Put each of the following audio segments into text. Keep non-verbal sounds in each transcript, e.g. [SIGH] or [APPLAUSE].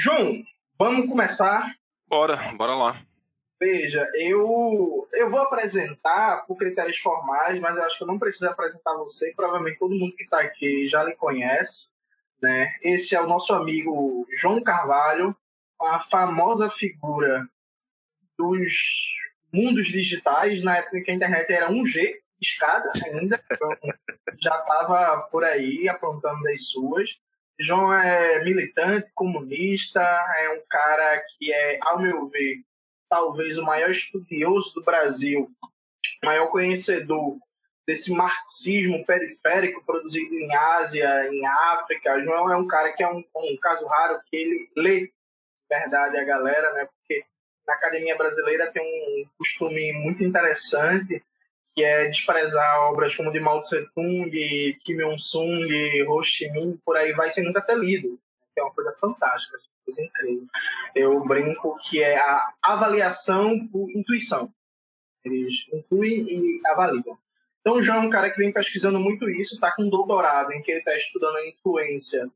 João, vamos começar? Bora, bora lá. Veja, eu, eu vou apresentar por critérios formais, mas eu acho que eu não preciso apresentar você, provavelmente todo mundo que está aqui já lhe conhece. Né? Esse é o nosso amigo João Carvalho, a famosa figura dos mundos digitais, na época que a internet era 1G, escada ainda, então já estava por aí aprontando das suas. João é militante, comunista, é um cara que é, ao meu ver, talvez o maior estudioso do Brasil, maior conhecedor desse marxismo periférico produzido em Ásia, em África. João é um cara que é um, um caso raro que ele lê, verdade, a galera, né? Porque na academia brasileira tem um costume muito interessante que é desprezar obras como de Mao Tse Tung, Kim Il-sung, Ho Chi Minh, por aí vai sem nunca ter lido que é uma coisa fantástica, assim, coisa incrível. Eu brinco que é a avaliação por intuição. Eles intuem e avaliam. Então, o João é um cara que vem pesquisando muito isso, está com um doutorado em que ele está estudando a influência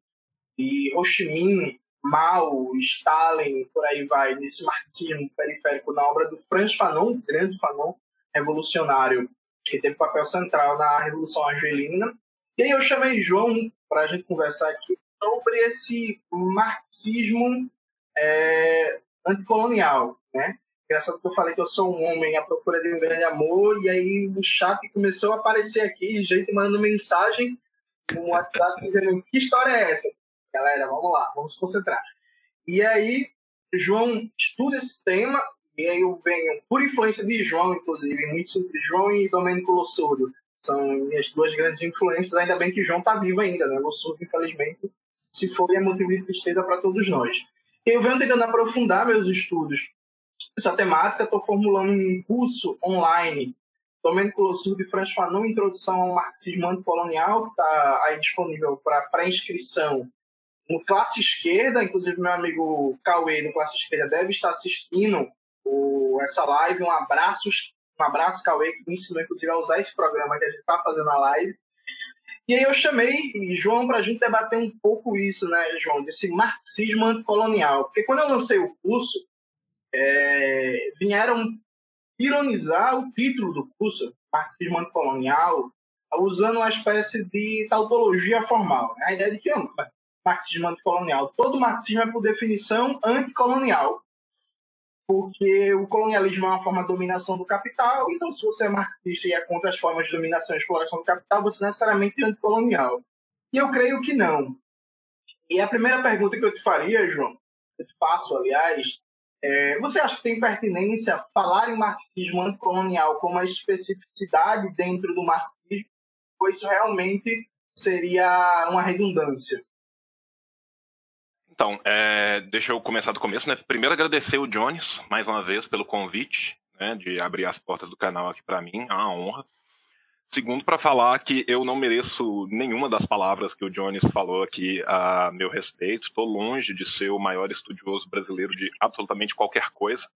de Ho Chi Minh, Mao, Stalin, por aí vai, nesse marxismo periférico na obra do Franz Fanon, grande Fanon, revolucionário, que teve papel central na Revolução Argelina. E aí eu chamei João para a gente conversar aqui sobre esse marxismo é, anticolonial, né? Engraçado que eu falei que eu sou um homem à procura de um grande amor, e aí o chat começou a aparecer aqui, gente mandando mensagem no WhatsApp dizendo que história é essa? Galera, vamos lá, vamos concentrar. E aí, João estuda esse tema, e aí eu venho, por influência de João, inclusive, muito João e Domênico Lossurdo, são minhas duas grandes influências, ainda bem que João está vivo ainda, né? Lossurdo, infelizmente, se for, é motivo de tristeza para todos nós. Eu venho tentando aprofundar meus estudos essa temática, estou formulando um curso online, Domênico Lossurdo e Franz Fanon, Introdução ao Marxismo Anticolonial, que está aí disponível para pré-inscrição no Classe Esquerda, inclusive meu amigo Cauê do Classe Esquerda deve estar assistindo o, essa live, um abraço, um abraço Cauê, que me ensinou inclusive a usar esse programa que a gente está fazendo na live. E aí eu chamei João para a gente debater um pouco isso, né, João, desse marxismo anticolonial. Porque quando eu lancei o curso, é, vieram ironizar o título do curso, marxismo anticolonial, usando uma espécie de tautologia formal. Né? A ideia de que é um marxismo anticolonial. Todo marxismo é, por definição, anticolonial porque o colonialismo é uma forma de dominação do capital, então se você é marxista e é contra as formas de dominação e exploração do capital, você necessariamente é anticolonial. E eu creio que não. E a primeira pergunta que eu te faria, João, eu te faço, aliás, é, você acha que tem pertinência falar em marxismo anticolonial como uma especificidade dentro do marxismo, ou isso realmente seria uma redundância? Então, é, deixa eu começar do começo, né? Primeiro agradecer o Jones, mais uma vez, pelo convite, né, de abrir as portas do canal aqui para mim, é uma honra. Segundo, para falar que eu não mereço nenhuma das palavras que o Jones falou aqui a meu respeito. Estou longe de ser o maior estudioso brasileiro de absolutamente qualquer coisa.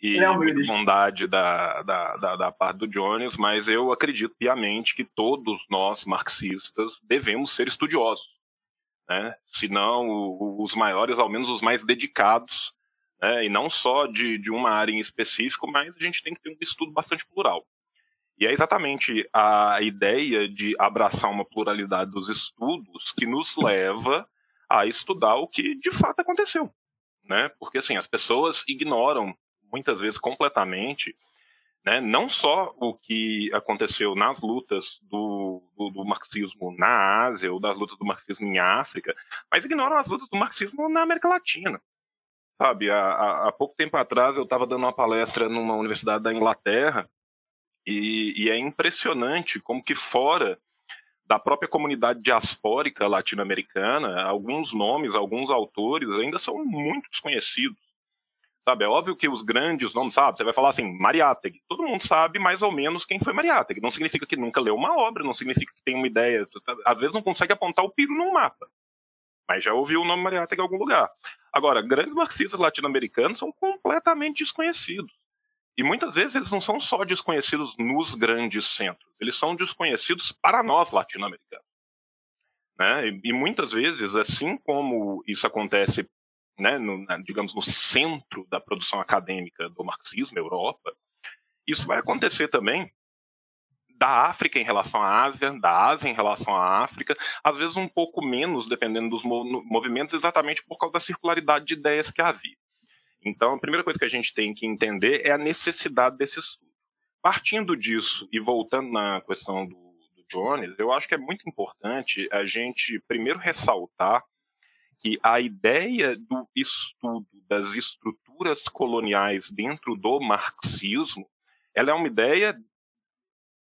E é muita bondade da, da, da, da parte do Jones, mas eu acredito piamente que todos nós marxistas devemos ser estudiosos né? se não os maiores, ao menos os mais dedicados, né? e não só de, de uma área em específico, mas a gente tem que ter um estudo bastante plural. E é exatamente a ideia de abraçar uma pluralidade dos estudos que nos leva a estudar o que de fato aconteceu. Né? Porque assim, as pessoas ignoram muitas vezes completamente né? não só o que aconteceu nas lutas do, do, do, marxismo na Ásia ou das lutas do marxismo em África, mas ignoram as lutas do marxismo na América Latina. Sabe, há, há pouco tempo atrás eu estava dando uma palestra numa universidade da Inglaterra e, e é impressionante como que fora da própria comunidade diaspórica latino-americana, alguns nomes, alguns autores ainda são muito desconhecidos. Sabe, é óbvio que os grandes nomes, sabe, você vai falar assim, Mariátegui. Todo mundo sabe mais ou menos quem foi Mariátegui. Não significa que nunca leu uma obra, não significa que tem uma ideia. Às vezes não consegue apontar o piro num mapa. Mas já ouviu o nome Mariátegui em algum lugar. Agora, grandes marxistas latino-americanos são completamente desconhecidos. E muitas vezes eles não são só desconhecidos nos grandes centros, eles são desconhecidos para nós latino-americanos. Né? E, e muitas vezes, assim como isso acontece né, no, digamos, no centro da produção acadêmica do marxismo, Europa, isso vai acontecer também da África em relação à Ásia, da Ásia em relação à África, às vezes um pouco menos, dependendo dos movimentos, exatamente por causa da circularidade de ideias que havia. Então, a primeira coisa que a gente tem que entender é a necessidade desse estudo. Partindo disso e voltando na questão do, do Jones, eu acho que é muito importante a gente primeiro ressaltar que a ideia do estudo das estruturas coloniais dentro do marxismo, ela é uma ideia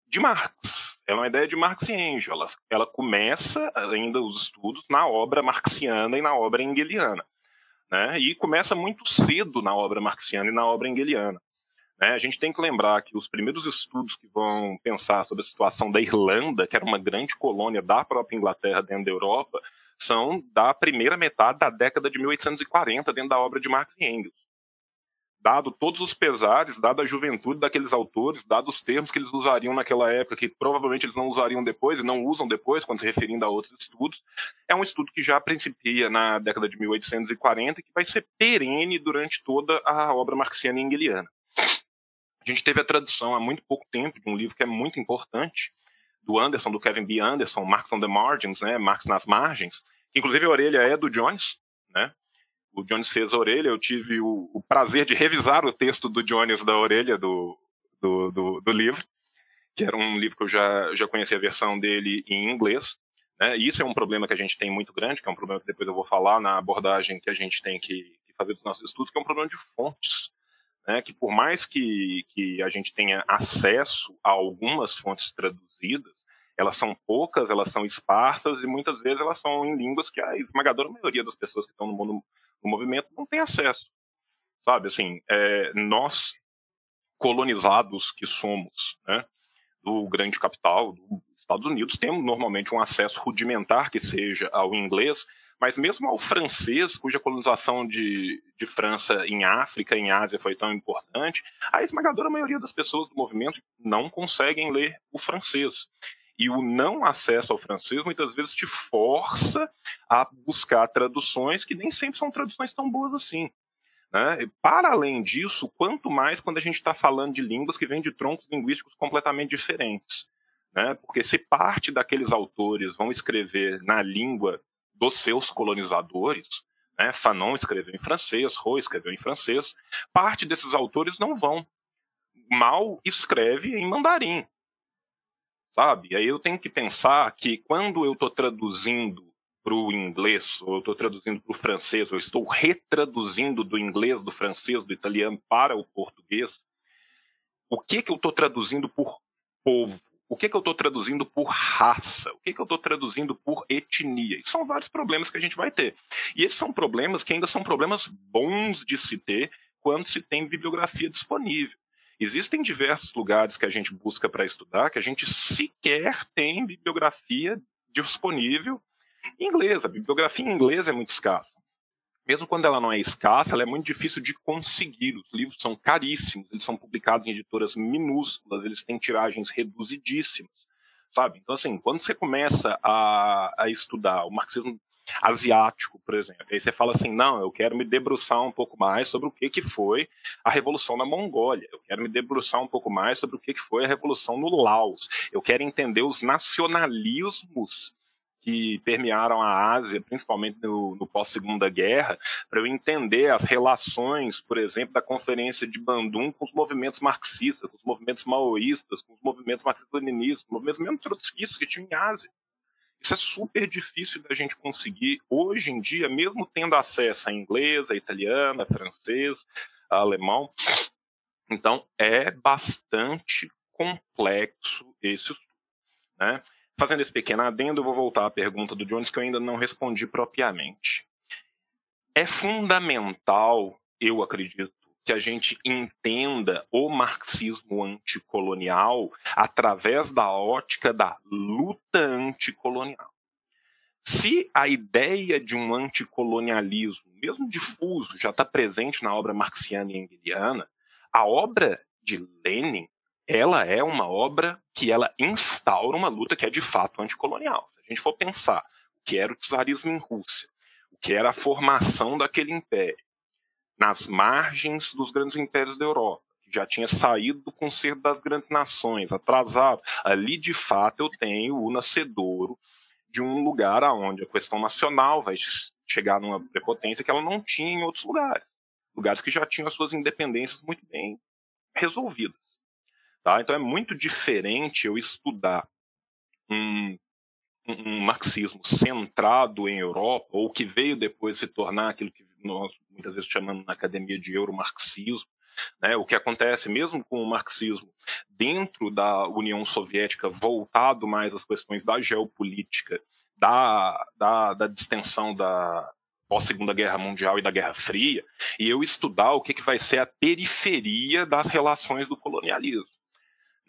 de Marx. Ela é uma ideia de Marx e Engels. Ela, ela começa ainda os estudos na obra marxiana e na obra engeliana. Né? E começa muito cedo na obra marxiana e na obra engeliana. Né? A gente tem que lembrar que os primeiros estudos que vão pensar sobre a situação da Irlanda, que era uma grande colônia da própria Inglaterra dentro da Europa, são da primeira metade da década de 1840, dentro da obra de Marx e Engels dado todos os pesares, dada a juventude daqueles autores, dados os termos que eles usariam naquela época, que provavelmente eles não usariam depois e não usam depois, quando se referindo a outros estudos, é um estudo que já principia na década de 1840 e que vai ser perene durante toda a obra marxiana e engeliana. A gente teve a tradução há muito pouco tempo de um livro que é muito importante, do Anderson, do Kevin B. Anderson, Marx on the Margins, né, Marx nas margens, inclusive a orelha é do Jones, né, o Jones fez a orelha, eu tive o, o, prazer de revisar o texto do Jones da orelha do, do, do, do, livro, que era um livro que eu já, já conhecia a versão dele em inglês. Né? E isso é um problema que a gente tem muito grande, que é um problema que depois eu vou falar na abordagem que a gente tem que, que fazer dos nossos estudos, que é um problema de fontes. Né? Que por mais que, que a gente tenha acesso a algumas fontes traduzidas, elas são poucas, elas são esparsas e muitas vezes elas são em línguas que a esmagadora maioria das pessoas que estão no mundo no movimento não tem acesso, sabe? Assim, é, nós colonizados que somos, né, do grande capital, dos Estados Unidos, temos normalmente um acesso rudimentar que seja ao inglês, mas mesmo ao francês, cuja colonização de, de França em África, em Ásia foi tão importante, a esmagadora maioria das pessoas do movimento não conseguem ler o francês. E o não acesso ao francês muitas vezes te força a buscar traduções que nem sempre são traduções tão boas assim. Né? Para além disso, quanto mais quando a gente está falando de línguas que vêm de troncos linguísticos completamente diferentes. Né? Porque se parte daqueles autores vão escrever na língua dos seus colonizadores, né? Fanon escreveu em francês, Roy escreveu em francês, parte desses autores não vão. Mal escreve em mandarim sabe? Aí eu tenho que pensar que quando eu estou traduzindo para o inglês, ou eu estou traduzindo para o francês, ou estou retraduzindo do inglês, do francês, do italiano para o português, o que que eu estou traduzindo por povo? O que que eu estou traduzindo por raça? O que que eu estou traduzindo por etnia? E são vários problemas que a gente vai ter. E esses são problemas que ainda são problemas bons de se ter quando se tem bibliografia disponível. Existem diversos lugares que a gente busca para estudar que a gente sequer tem bibliografia disponível em inglês. A bibliografia em inglês é muito escassa. Mesmo quando ela não é escassa, ela é muito difícil de conseguir. Os livros são caríssimos, eles são publicados em editoras minúsculas, eles têm tiragens reduzidíssimas, sabe? Então, assim, quando você começa a, a estudar o marxismo asiático, por exemplo. Aí você fala assim, não, eu quero me debruçar um pouco mais sobre o que, que foi a Revolução na Mongólia, eu quero me debruçar um pouco mais sobre o que, que foi a Revolução no Laos, eu quero entender os nacionalismos que permearam a Ásia, principalmente no, no pós-segunda guerra, para eu entender as relações, por exemplo, da Conferência de Bandung com os movimentos marxistas, com os movimentos maoístas, com os movimentos marxistas-leninistas, movimentos mesmo trotskistas que tinham em Ásia. Isso é super difícil da gente conseguir hoje em dia, mesmo tendo acesso a inglês, a italiano, a francês, a alemão. Então, é bastante complexo esse estudo. Né? Fazendo esse pequeno adendo, eu vou voltar à pergunta do Jones que eu ainda não respondi propriamente. É fundamental, eu acredito, que a gente entenda o marxismo anticolonial através da ótica da luta anticolonial. Se a ideia de um anticolonialismo, mesmo difuso, já está presente na obra marxiana e engeliana, a obra de Lenin ela é uma obra que ela instaura uma luta que é de fato anticolonial. Se a gente for pensar o que era o czarismo em Rússia, que era a formação daquele império, nas margens dos grandes impérios da Europa, que já tinha saído do concerto das grandes nações, atrasado. Ali, de fato, eu tenho o nascedouro de um lugar aonde a questão nacional vai chegar numa prepotência que ela não tinha em outros lugares. Lugares que já tinham as suas independências muito bem resolvidas. Tá? Então é muito diferente eu estudar um um marxismo centrado em Europa, ou que veio depois se tornar aquilo que nós muitas vezes chamamos na academia de euromarxismo, né, o que acontece mesmo com o marxismo dentro da União Soviética, voltado mais às questões da geopolítica, da, da, da distensão da pós-segunda guerra mundial e da Guerra Fria, e eu estudar o que, que vai ser a periferia das relações do colonialismo.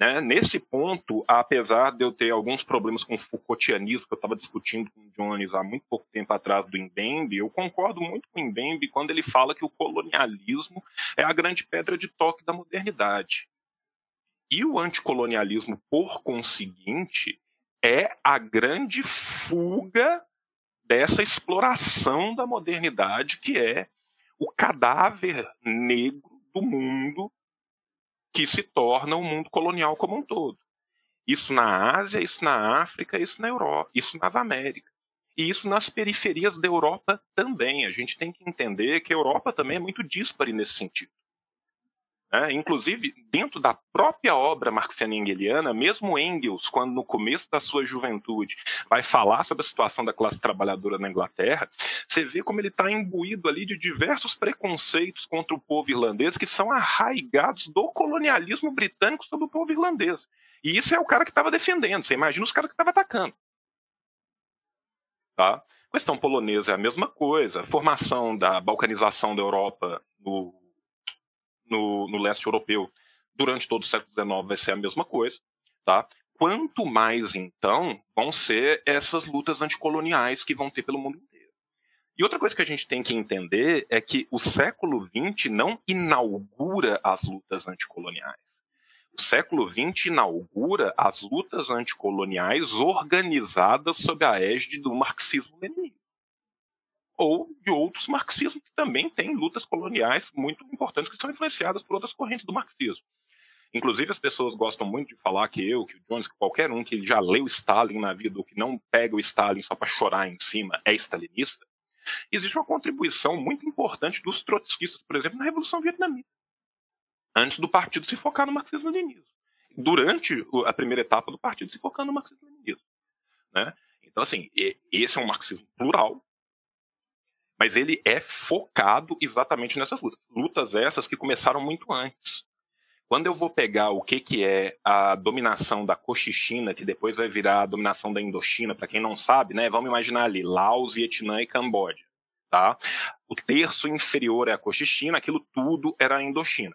Né? Nesse ponto, apesar de eu ter alguns problemas com o Foucaultianismo, que eu estava discutindo com o Jones há muito pouco tempo atrás do Mbembe, eu concordo muito com o Mbembe quando ele fala que o colonialismo é a grande pedra de toque da modernidade. E o anticolonialismo, por conseguinte, é a grande fuga dessa exploração da modernidade, que é o cadáver negro do mundo que se torna o um mundo colonial como um todo. Isso na Ásia, isso na África, isso na Europa, isso nas Américas. E isso nas periferias da Europa também. A gente tem que entender que a Europa também é muito díspare nesse sentido. É, inclusive, dentro da própria obra marxiana engeliana, mesmo Engels, quando no começo da sua juventude vai falar sobre a situação da classe trabalhadora na Inglaterra, você vê como ele está imbuído ali de diversos preconceitos contra o povo irlandês que são arraigados do colonialismo britânico sobre o povo irlandês. E isso é o cara que estava defendendo. Você imagina os caras que estavam atacando. Tá? A questão polonesa é a mesma coisa. A formação da balcanização da Europa no no, no leste europeu durante todo o século XIX vai ser a mesma coisa, tá? Quanto mais, então, vão ser essas lutas anticoloniais que vão ter pelo mundo inteiro. E outra coisa que a gente tem que entender é que o século XX não inaugura as lutas anticoloniais. O século XX inaugura as lutas anticoloniais organizadas sob a égide do marxismo-leninismo ou de outros marxismos que também têm lutas coloniais muito importantes que são influenciadas por outras correntes do marxismo. Inclusive, as pessoas gostam muito de falar que eu, que o Jones, que qualquer um que já leu Stalin na vida ou que não pega o Stalin só para chorar em cima é stalinista. Existe uma contribuição muito importante dos trotskistas, por exemplo, na Revolução Vietnamita, antes do partido se focar no marxismo-leninismo. Durante a primeira etapa do partido se focar no marxismo-leninismo. Né? Então, assim, esse é um marxismo plural, mas ele é focado exatamente nessas lutas. Lutas essas que começaram muito antes. Quando eu vou pegar o que, que é a dominação da Cochichina, que depois vai virar a dominação da Indochina, para quem não sabe, né? Vamos imaginar ali Laos, Vietnã e Camboja. Tá? O terço inferior é a Cochichina, aquilo tudo era a Indochina.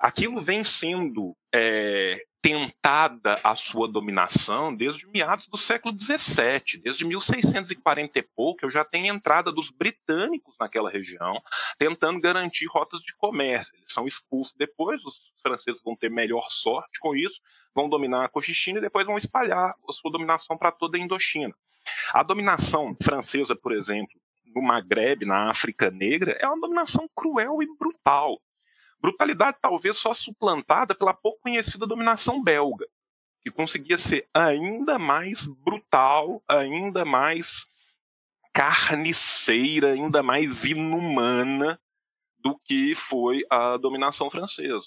Aquilo vem sendo é, tentada a sua dominação desde meados do século XVII, desde 1640 e pouco, eu já tenho entrada dos britânicos naquela região, tentando garantir rotas de comércio. Eles são expulsos depois, os franceses vão ter melhor sorte com isso, vão dominar a Cochichina e depois vão espalhar a sua dominação para toda a Indochina. A dominação francesa, por exemplo, no Maghreb, na África Negra, é uma dominação cruel e brutal. Brutalidade talvez só suplantada pela pouco conhecida dominação belga, que conseguia ser ainda mais brutal, ainda mais carniceira, ainda mais inumana do que foi a dominação francesa.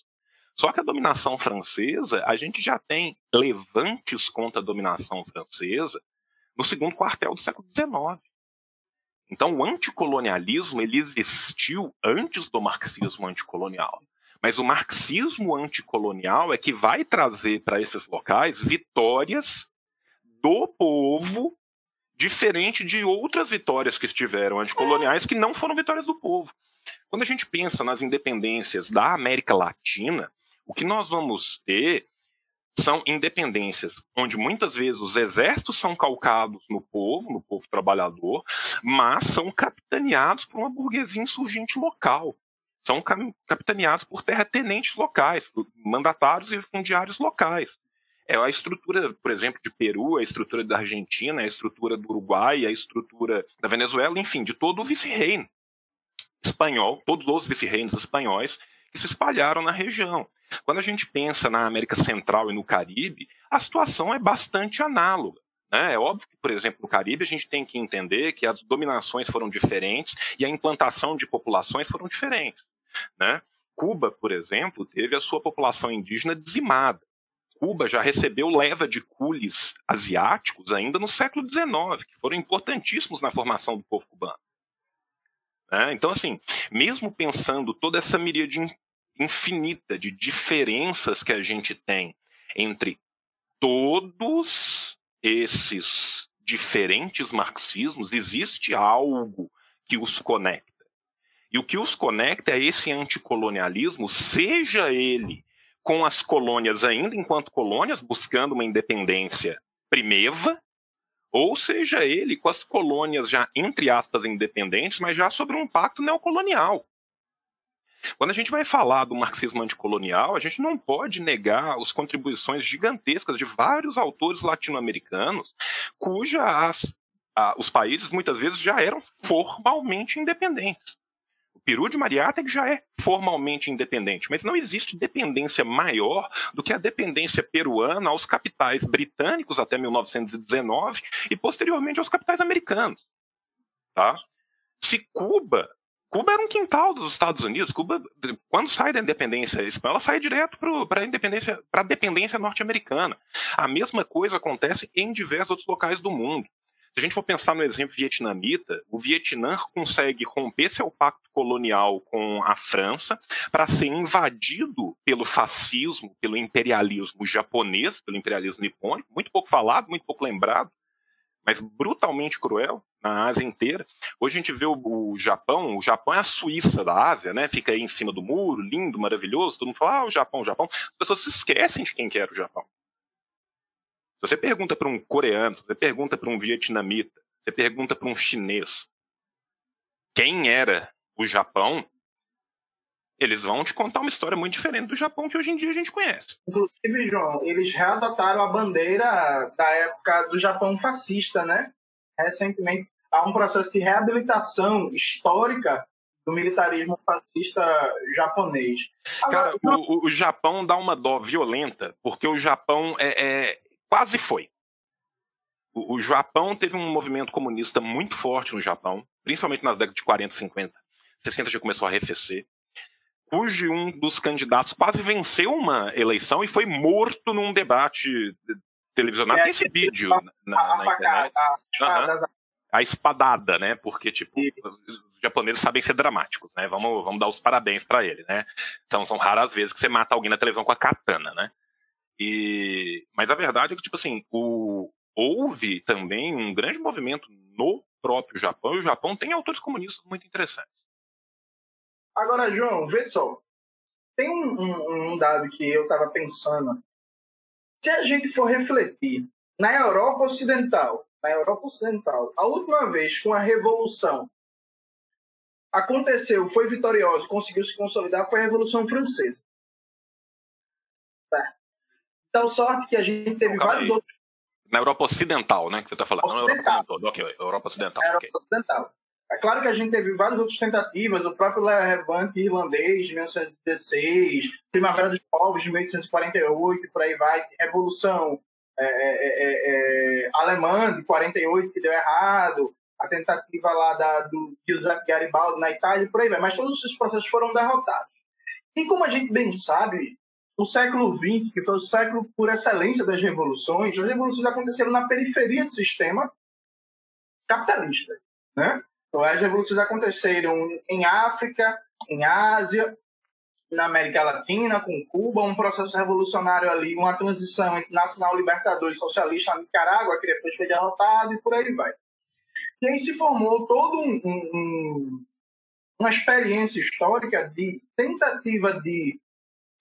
Só que a dominação francesa, a gente já tem levantes contra a dominação francesa no segundo quartel do século XIX. Então, o anticolonialismo ele existiu antes do marxismo anticolonial. Mas o marxismo anticolonial é que vai trazer para esses locais vitórias do povo, diferente de outras vitórias que estiveram anticoloniais que não foram vitórias do povo. Quando a gente pensa nas independências da América Latina, o que nós vamos ter são independências onde muitas vezes os exércitos são calcados no povo, no povo trabalhador, mas são capitaneados por uma burguesia insurgente local. São capitaneados por terratenentes locais, mandatários e fundiários locais. é a estrutura, por exemplo, de Peru, a estrutura da Argentina, a estrutura do Uruguai, a estrutura da Venezuela, enfim, de todo o vice-reino espanhol, todos os vice-reinos espanhóis se espalharam na região. Quando a gente pensa na América Central e no Caribe, a situação é bastante análoga. Né? É óbvio que, por exemplo, no Caribe a gente tem que entender que as dominações foram diferentes e a implantação de populações foram diferentes. Né? Cuba, por exemplo, teve a sua população indígena dizimada. Cuba já recebeu leva de cules asiáticos ainda no século XIX, que foram importantíssimos na formação do povo cubano. Né? Então, assim, mesmo pensando toda essa miríade infinita de diferenças que a gente tem entre todos esses diferentes marxismos, existe algo que os conecta. E o que os conecta é esse anticolonialismo, seja ele com as colônias ainda enquanto colônias, buscando uma independência primeva, ou seja ele com as colônias já, entre aspas, independentes, mas já sobre um pacto neocolonial. Quando a gente vai falar do marxismo anticolonial, a gente não pode negar as contribuições gigantescas de vários autores latino-americanos, cujas os países muitas vezes já eram formalmente independentes. Peru de Mariátegui já é formalmente independente, mas não existe dependência maior do que a dependência peruana aos capitais britânicos até 1919 e posteriormente aos capitais americanos. Tá? Se Cuba Cuba era um quintal dos Estados Unidos. Cuba, quando sai da independência espanhola, sai direto para a independência, para a dependência norte-americana. A mesma coisa acontece em diversos outros locais do mundo. Se a gente for pensar no exemplo vietnamita, o Vietnã consegue romper seu pacto colonial com a França para ser invadido pelo fascismo, pelo imperialismo japonês, pelo imperialismo nipônico, muito pouco falado, muito pouco lembrado, mas brutalmente cruel na Ásia inteira. Hoje a gente vê o, o, Japão, o Japão é a Suíça da Ásia, né? Fica aí em cima do muro, lindo, maravilhoso, todo mundo fala, ah, o Japão, o Japão. As pessoas se esquecem de quem que era o Japão. Se você pergunta para um coreano, se você pergunta para um vietnamita, você pergunta para um chinês quem era o Japão, eles vão te contar uma história muito diferente do Japão que hoje em dia a gente conhece. Inclusive, João, eles readotaram a bandeira da época do Japão fascista, né? Recentemente há um processo de reabilitação histórica do militarismo fascista japonês. Agora, Cara, o, o, Japão dá uma dó violenta, porque o Japão é, é quase foi. O, o Japão teve um movimento comunista muito forte no Japão, principalmente nas décadas de 40, 50. 60 já começou a arrefecer cujo um dos candidatos quase venceu uma eleição e foi morto num debate televisionado. É, Tem esse vídeo a, na, na internet. A, uhum. a, espadada, né? Porque, tipo, os, os, japoneses sabem ser dramáticos, né? Vamos, vamos dar os parabéns para ele, né? Então, são raras vezes que você mata alguém na televisão com a katana, né? E... Mas a verdade é que, tipo assim, o... houve também um grande movimento no próprio Japão, e o Japão tem autores comunistas muito interessantes. Agora, João, vê só. Tem um, um, um dado que eu estava pensando. Se a gente for refletir, na Europa Ocidental, na Europa Ocidental, a última vez com a Revolução aconteceu, foi vitoriosa, conseguiu se consolidar, foi a Revolução Francesa. Certo? Então, sorte que a gente teve Calma vários aí. outros. Na Europa Ocidental, né? Que você está falando. Ocidental. Não, Europa, ok, Europa Ocidental. Europa okay. Ocidental. É claro que a gente teve várias outras tentativas, o próprio Levante irlandês de 1916, Primavera dos Povos de 1848, por aí vai, Revolução é é, é, é, é, Alemã de 48 que deu errado, a tentativa lá da, do Giuseppe Garibaldi na Itália, por aí vai. Mas todos esses processos foram derrotados. E como a gente bem sabe, o século XX, que foi o século por excelência das revoluções, as revoluções aconteceram na periferia do sistema capitalista, né? Então, as revoluções aconteceram em África, em Ásia, na América Latina, com Cuba, um processo revolucionário ali, uma transição entre nacional libertador e socialista na Nicarágua, que depois foi derrotado e por aí vai. E aí se formou todo um, um, uma experiência histórica de tentativa de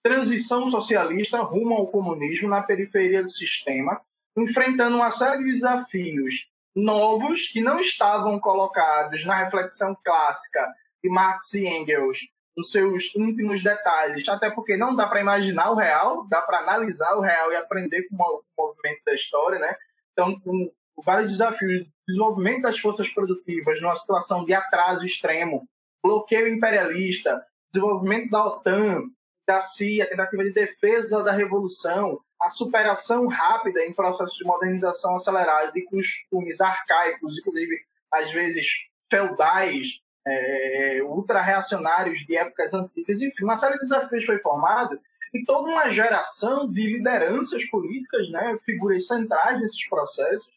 transição socialista rumo ao comunismo na periferia do sistema, enfrentando uma série de desafios novos que não estavam colocados na reflexão clássica de Marx e Engels nos seus íntimos detalhes, até porque não dá para imaginar o real, dá para analisar o real e aprender com o movimento da história, né? Então, com vários desafios, desenvolvimento das forças produtivas numa situação de atraso extremo, bloqueio imperialista, desenvolvimento da OTAN, da CIA, tentativa de defesa da revolução, a superação rápida em processos de modernização acelerada de costumes arcaicos, inclusive às vezes feudais, é, ultra-reacionários de épocas antigas, enfim, uma série de desafios foi formada e toda uma geração de lideranças políticas, né, figuras centrais nesses processos.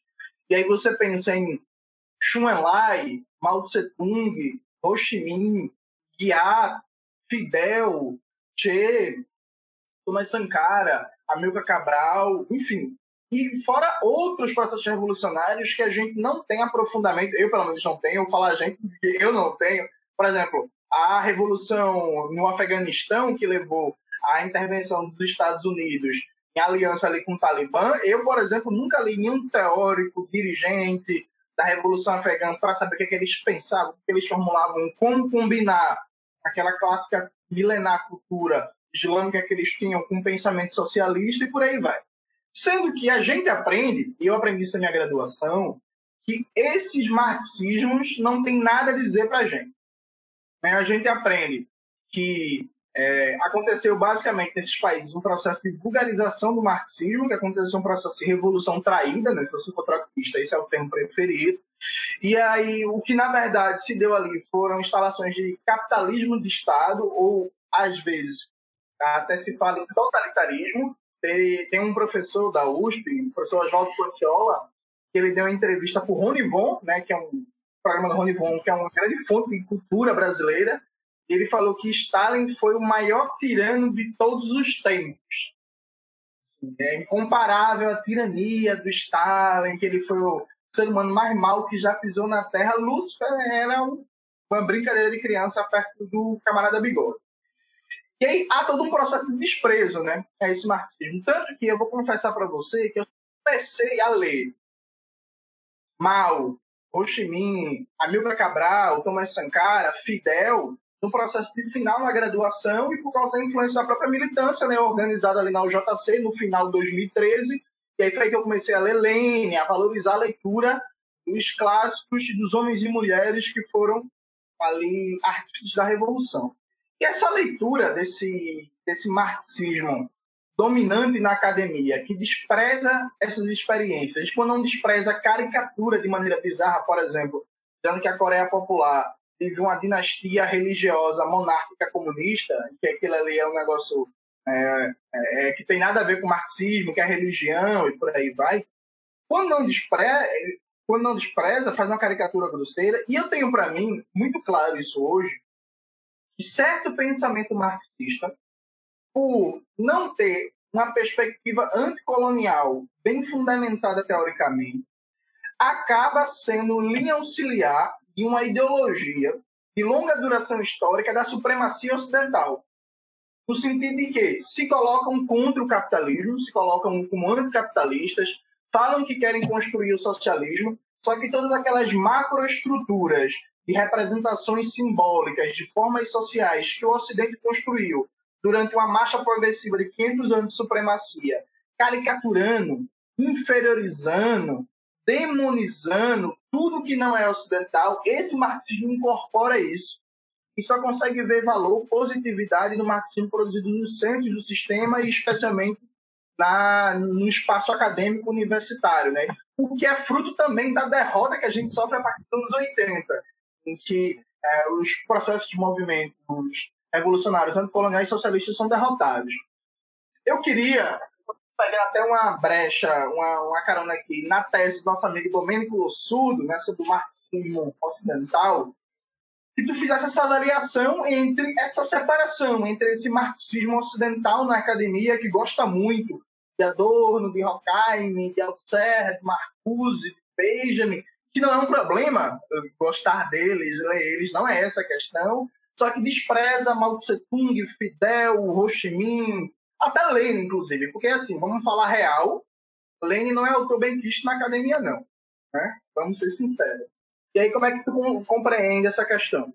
E aí você pensa em Xu Enlai, Mao Tse-tung, Ho Chi Minh, Guiá, Fidel, Che, Thomas Sankara, Amilcar Cabral, enfim. E fora outros processos revolucionários que a gente não tem aprofundamento, eu pelo menos não tenho, eu falo a gente, eu não tenho. Por exemplo, a revolução no Afeganistão que levou à intervenção dos Estados Unidos em aliança ali com o Talibã, eu, por exemplo, nunca li nenhum teórico, dirigente da Revolução Afegã para saber o que, é que eles pensavam, o que eles formulavam, como combinar aquela clássica milenar cultura islâmica que eles tinham com o pensamento socialista e por aí vai. Sendo que a gente aprende, e eu aprendi isso na minha graduação, que esses marxismos não têm nada a dizer para a gente. Né? A gente aprende que é, aconteceu basicamente nesses países um processo de vulgarização do marxismo, que aconteceu um processo de revolução traída, né? se você for esse é o termo preferido. E aí, o que na verdade se deu ali foram instalações de capitalismo de Estado, ou às vezes até se fala em totalitarismo. Tem, tem um professor da USP, o professor Oswaldo Portiola, que ele deu uma entrevista para o Rony Von, né, que é um programa do Rony Von, que é uma grande fonte de cultura brasileira. Ele falou que Stalin foi o maior tirano de todos os tempos. É incomparável a tirania do Stalin, que ele foi o ser humano mais mau que já pisou na Terra. Lúcifer era uma brincadeira de criança perto do camarada Bigode. E aí há todo um processo de desprezo né, a esse marxismo. Tanto que eu vou confessar para você que eu comecei a ler Mao, Ho Chi Minh, Amilcar Cabral, Thomas Sankara, Fidel, no processo de final na graduação e por causa da influência da própria militância, né, organizada ali na UJC no final de 2013. E aí foi que eu comecei a ler Lênin, a valorizar a leitura dos clássicos dos homens e mulheres que foram ali artistas da Revolução. E essa leitura desse, desse marxismo dominante na academia, que despreza essas experiências, quando não despreza a caricatura de maneira bizarra, por exemplo, dizendo que a Coreia Popular vive uma dinastia religiosa monárquica comunista, que aquilo ali é um negócio é, é, é, que tem nada a ver com marxismo, que é religião e por aí vai. Quando não despreza, quando não despreza, faz uma caricatura grosseira. E eu tenho para mim muito claro isso hoje, que certo pensamento marxista, por não ter uma perspectiva anticolonial bem fundamentada teoricamente, acaba sendo linha auxiliar de uma ideologia de longa duração histórica da supremacia ocidental. No sentido de que se colocam contra o capitalismo, se colocam como anticapitalistas, falam que querem construir o socialismo, só que todas aquelas macroestruturas de representações simbólicas de formas sociais que o Ocidente construiu durante uma marcha progressiva de 500 anos de supremacia, caricaturando, inferiorizando, demonizando tudo que não é ocidental, esse marxismo incorpora isso e só consegue ver valor, positividade no marxismo produzido nos centros do sistema e especialmente na, no espaço acadêmico universitário, né? O que é fruto também da derrota que a gente sofre a partir dos anos 80 em que é, os processos de movimentos revolucionários, anticoloniais e socialistas são derrotados. Eu queria pegar até uma brecha, uma, uma carona aqui, na tese do nosso amigo Domênico Lossudo, né, do marxismo ocidental, que tu fizesse essa avaliação entre essa separação entre esse marxismo ocidental na academia, que gosta muito de Adorno, de Horkheim, de Althusser, de Marcuse, de Benjamin, que não é um problema gostar deles, ler eles, não é essa a questão, só que despreza Mao Tse Tung, Fidel, Ho Chi Minh, até Lenin, inclusive, porque assim, vamos falar real, Lenin não é autor benquista na academia, não. Né? Vamos ser sinceros. E aí, como é que tu compreende essa questão?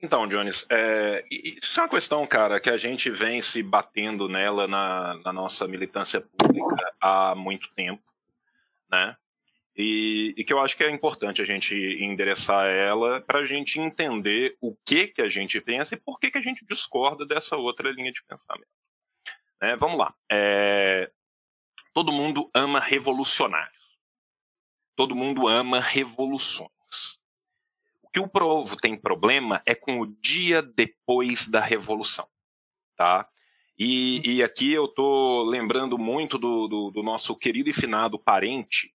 Então, Jones, é, isso é uma questão, cara, que a gente vem se batendo nela na, na nossa militância pública há muito tempo, né? E, e, que eu acho que é importante a gente endereçar ela para a gente entender o que que a gente pensa e por que que a gente discorda dessa outra linha de pensamento. É, vamos lá. É, todo mundo ama revolucionários. Todo mundo ama revoluções. O que o povo tem problema é com o dia depois da revolução, tá? E, e aqui eu estou lembrando muito do, do, do nosso querido e finado parente,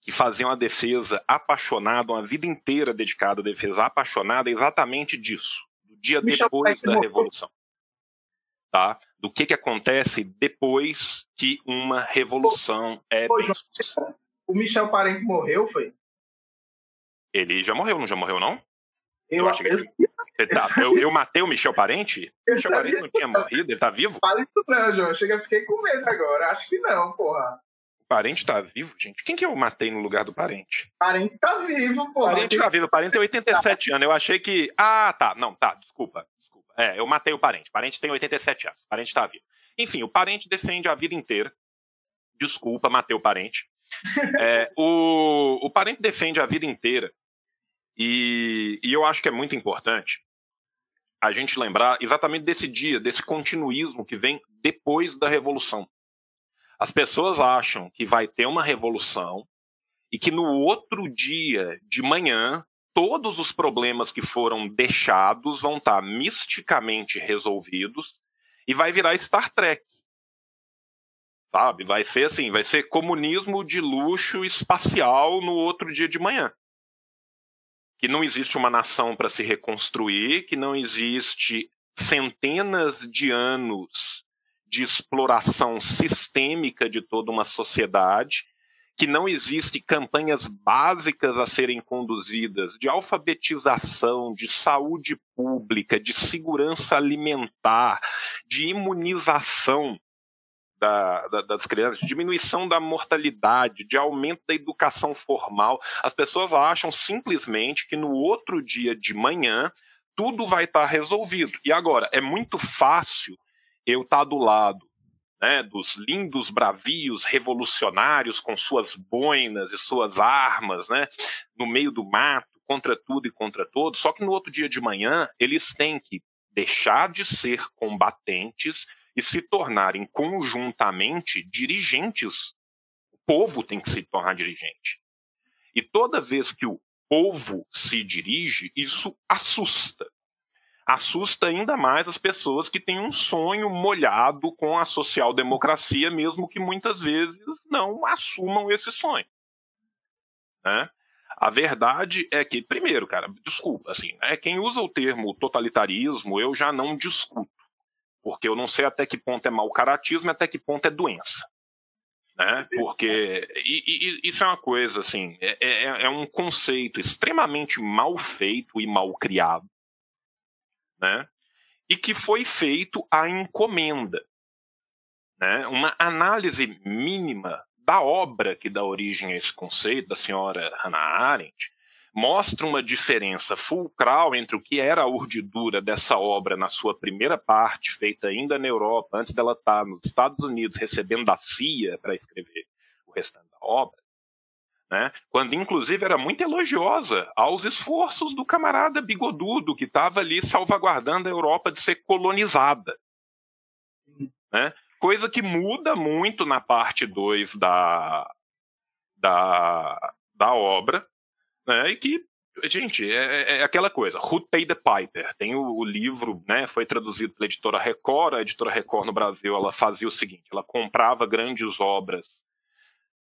que fazia uma defesa apaixonada, uma vida inteira dedicada à defesa apaixonada exatamente disso, do dia Michel depois da Revolução. Tá? Do que, que acontece depois que uma revolução é Pô, O Michel Parente morreu, foi? Ele já morreu, não já morreu, não? Eu, eu acho que ele... Tá, [LAUGHS] eu, eu, matei o Michel Parente? O Michel Parente não tinha morrido, ele tá vivo? Fala isso não, João. Chega, fiquei com medo agora. Acho que não, porra parente tá vivo, gente? Quem que eu matei no lugar do parente? Parente tá vivo, pô. Parente tá vivo, parente tem 87 anos. Eu achei que. Ah, tá. Não, tá, desculpa. É, eu matei o parente. Parente tem 87 anos. Parente tá vivo. Enfim, o parente defende a vida inteira. Desculpa, matei o parente. É, o, o parente defende a vida inteira. E, e eu acho que é muito importante a gente lembrar exatamente desse dia, desse continuismo que vem depois da Revolução. As pessoas acham que vai ter uma revolução e que no outro dia de manhã todos os problemas que foram deixados vão estar misticamente resolvidos e vai virar Star Trek. Sabe? Vai ser assim, vai ser comunismo de luxo espacial no outro dia de manhã. Que não existe uma nação para se reconstruir, que não existe centenas de anos de exploração sistêmica de toda uma sociedade, que não existe campanhas básicas a serem conduzidas de alfabetização, de saúde pública, de segurança alimentar, de imunização da, da, das crianças, de diminuição da mortalidade, de aumento da educação formal. As pessoas acham simplesmente que no outro dia de manhã tudo vai estar resolvido. E agora, é muito fácil eu estar do lado né, dos lindos bravios revolucionários com suas boinas e suas armas, né, no meio do mato, contra tudo e contra todos, só que no outro dia de manhã eles têm que deixar de ser combatentes e se tornarem conjuntamente dirigentes. O povo tem que se tornar dirigente. E toda vez que o povo se dirige, isso assusta assusta ainda mais as pessoas que têm um sonho molhado com a social-democracia, mesmo que muitas vezes não assumam esse sonho. Né? A verdade é que, primeiro, cara, desculpa, assim, né, quem usa o termo totalitarismo, eu já não discuto, porque eu não sei até que ponto é mau caratismo e até que ponto é doença. Né? Porque e, e, isso é uma coisa, assim, é, é, é um conceito extremamente mal feito e mal criado né? E que foi feito a encomenda, né? Uma análise mínima da obra que dá origem a esse conceito da senhora Hannah Arendt mostra uma diferença fulcral entre o que era a urdidura dessa obra na sua primeira parte, feita ainda na Europa, antes dela estar nos Estados Unidos recebendo da CIA para escrever o restante da obra, né? quando inclusive era muito elogiosa aos esforços do camarada bigodudo que estava ali salvaguardando a Europa de ser colonizada. Né? Coisa que muda muito na parte 2 da, da, da obra, né? e que, gente, é, é, é aquela coisa, Who Paid the Piper? Tem o, o, livro, né? foi traduzido pela editora Record, a editora Record no Brasil ela fazia o seguinte, ela comprava grandes obras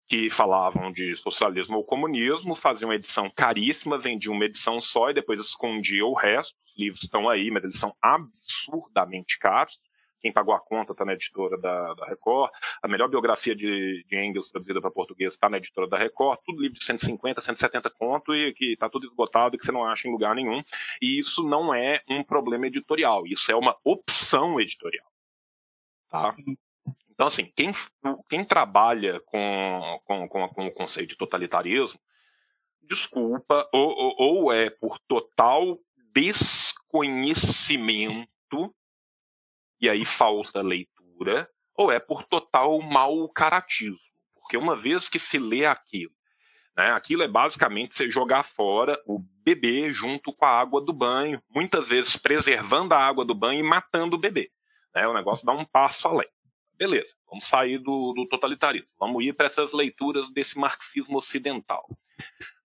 que falavam de socialismo ou comunismo, faziam uma edição caríssima, vendiam uma edição só e depois escondiam o resto. Os livros estão aí, mas eles são absurdamente caros. Quem pagou a conta está na editora da, da, Record. A melhor biografia de, de Engels traduzida para português está na editora da Record. Tudo livro de 150, 170 conto e que está tudo esgotado e que você não acha em lugar nenhum. E isso não é um problema editorial, isso é uma opção editorial. Tá? Então, assim, quem, quem trabalha com, com, com, com o conceito de totalitarismo, desculpa, ou, ou, ou é por total desconhecimento, e aí falta leitura, ou é por total mau caratismo. Porque uma vez que se lê aquilo, né, aquilo é basicamente você jogar fora o bebê junto com a água do banho, muitas vezes preservando a água do banho e matando o bebê. Né, o negócio dá um passo além. Beleza, vamos sair do, do totalitarismo, vamos ir para essas leituras desse marxismo ocidental.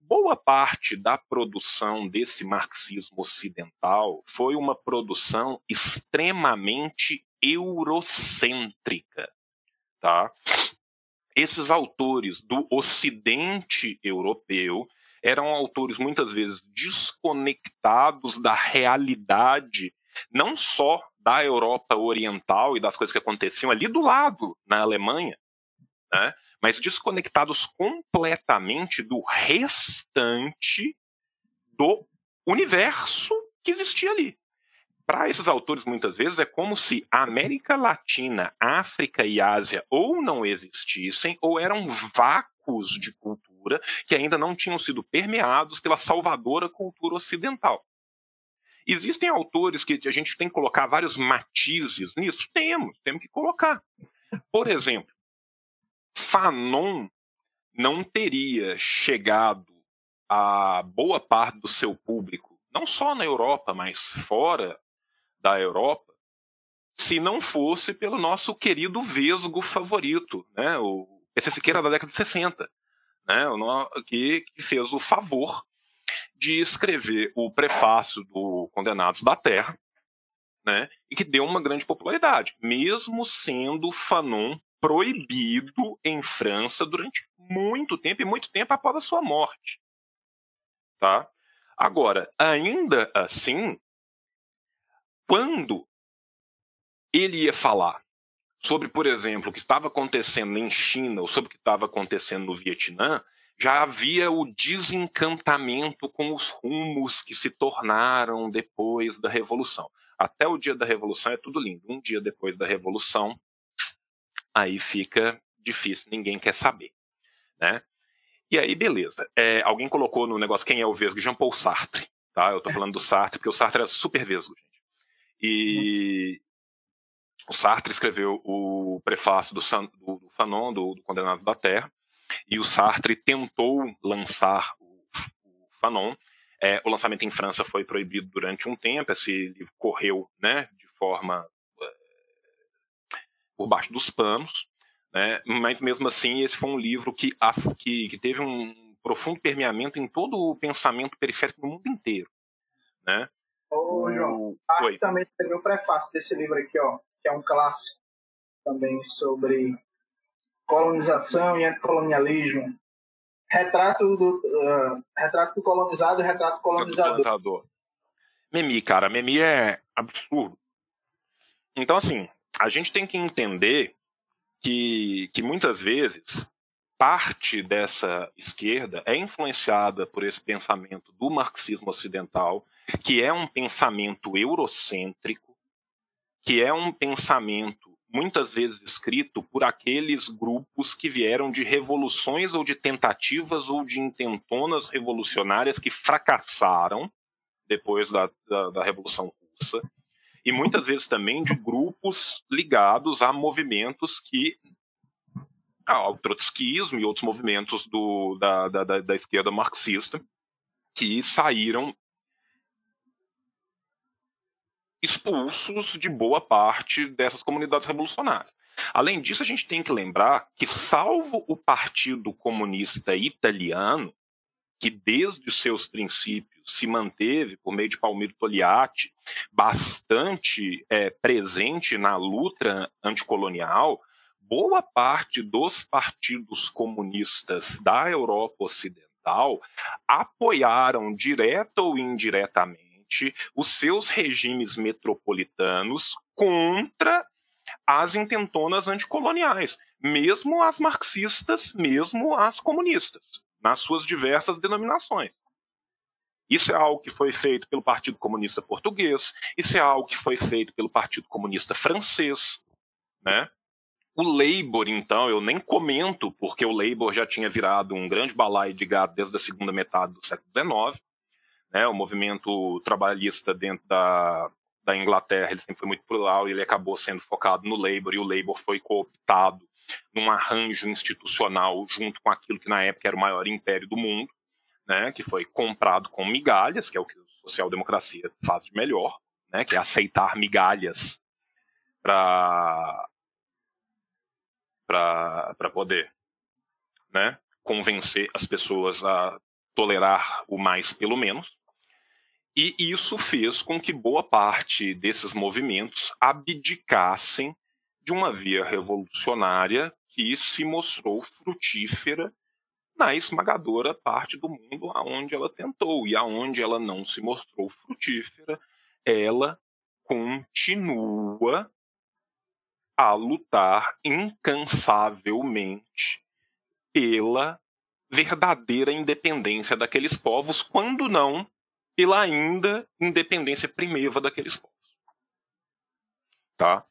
Boa parte da produção desse marxismo ocidental foi uma produção extremamente eurocêntrica, tá? Esses autores do Ocidente europeu eram autores muitas vezes desconectados da realidade, não só da Europa Oriental e das coisas que aconteciam ali do lado, na Alemanha, né? mas desconectados completamente do restante do universo que existia ali para esses autores, muitas vezes, é como se a América Latina, África e Ásia ou não existissem, ou eram vácuos de cultura que ainda não tinham sido permeados pela salvadora cultura ocidental. Existem autores que a gente tem que colocar vários matizes nisso? Temos, temos que colocar. Por exemplo, Fanon não teria chegado a boa parte do seu público, não só na Europa, mas fora da Europa, se não fosse pelo nosso querido Vesgo favorito, né, o PC Siqueira da década de 60, né, que, que fez o favor de escrever o prefácio do Condenados da Terra, né, e que deu uma grande popularidade, mesmo sendo Fanon proibido em França durante muito tempo e muito tempo após a sua morte. Tá? Agora, ainda assim, quando ele ia falar sobre, por exemplo, o que estava acontecendo em China ou sobre o que estava acontecendo no Vietnã, já havia o desencantamento com os rumos que se tornaram depois da Revolução. Até o dia da Revolução é tudo lindo. Um dia depois da Revolução, aí fica difícil, ninguém quer saber. Né? E aí, beleza. É, alguém colocou no negócio quem é o Vesgo? Jean-Paul Sartre. Tá? Eu estou falando do Sartre, porque o Sartre era super Vesgo, e o Sartre escreveu o prefácio do, do, do Fanon, do, do Condenados da Terra, e o Sartre tentou lançar o, o Fanon. É, o lançamento em França foi proibido durante um tempo, esse livro correu né, de forma é, por baixo dos panos, né, mas mesmo assim esse foi um livro que, que, que teve um profundo permeamento em todo o pensamento periférico do mundo inteiro. Né? Ô, João, a também escreveu o prefácio desse livro aqui, ó, que é um clássico também sobre colonização e anticolonialismo. Retrato do, uh, retrato do colonizado e retrato do colonizador. colonizador. Memi, cara, Memi é absurdo. Então, assim, a gente tem que entender que, que muitas vezes parte dessa esquerda é influenciada por esse pensamento do marxismo ocidental, que é um pensamento eurocêntrico, que é um pensamento muitas vezes escrito por aqueles grupos que vieram de revoluções ou de tentativas ou de intentonas revolucionárias que fracassaram depois da, da, da Revolução Russa, e muitas vezes também de grupos ligados a movimentos que ao trotskismo e outros movimentos do, da, da, da, esquerda marxista que saíram expulsos de boa parte dessas comunidades revolucionárias. Além disso, a gente tem que lembrar que, salvo o Partido Comunista Italiano, que desde os seus princípios se manteve, por meio de Palmiro Togliatti, bastante é, presente na luta anticolonial, boa parte dos partidos comunistas da Europa Ocidental apoiaram, direta ou indiretamente, os seus regimes metropolitanos contra as intentonas anticoloniais, mesmo as marxistas, mesmo as comunistas, nas suas diversas denominações. Isso é algo que foi feito pelo Partido Comunista Português, isso é algo que foi feito pelo Partido Comunista Francês, né? O Labour, então, eu nem comento, porque o Labour já tinha virado um grande balaio de gado desde a segunda metade do século XIX. Né? O movimento trabalhista dentro da, da Inglaterra ele sempre foi muito plural e ele acabou sendo focado no Labour e o Labour foi cooptado num arranjo institucional junto com aquilo que na época era o maior império do mundo, né, que foi comprado com migalhas, que é o que a social-democracia faz de melhor, né, que é aceitar migalhas para para poder né, convencer as pessoas a tolerar o mais pelo menos. E isso fez com que boa parte desses movimentos abdicassem de uma via revolucionária que se mostrou frutífera na esmagadora parte do mundo aonde ela tentou e aonde ela não se mostrou frutífera, ela continua a lutar incansavelmente pela verdadeira independência daqueles povos, quando não pela ainda independência primeva daqueles povos. Tá?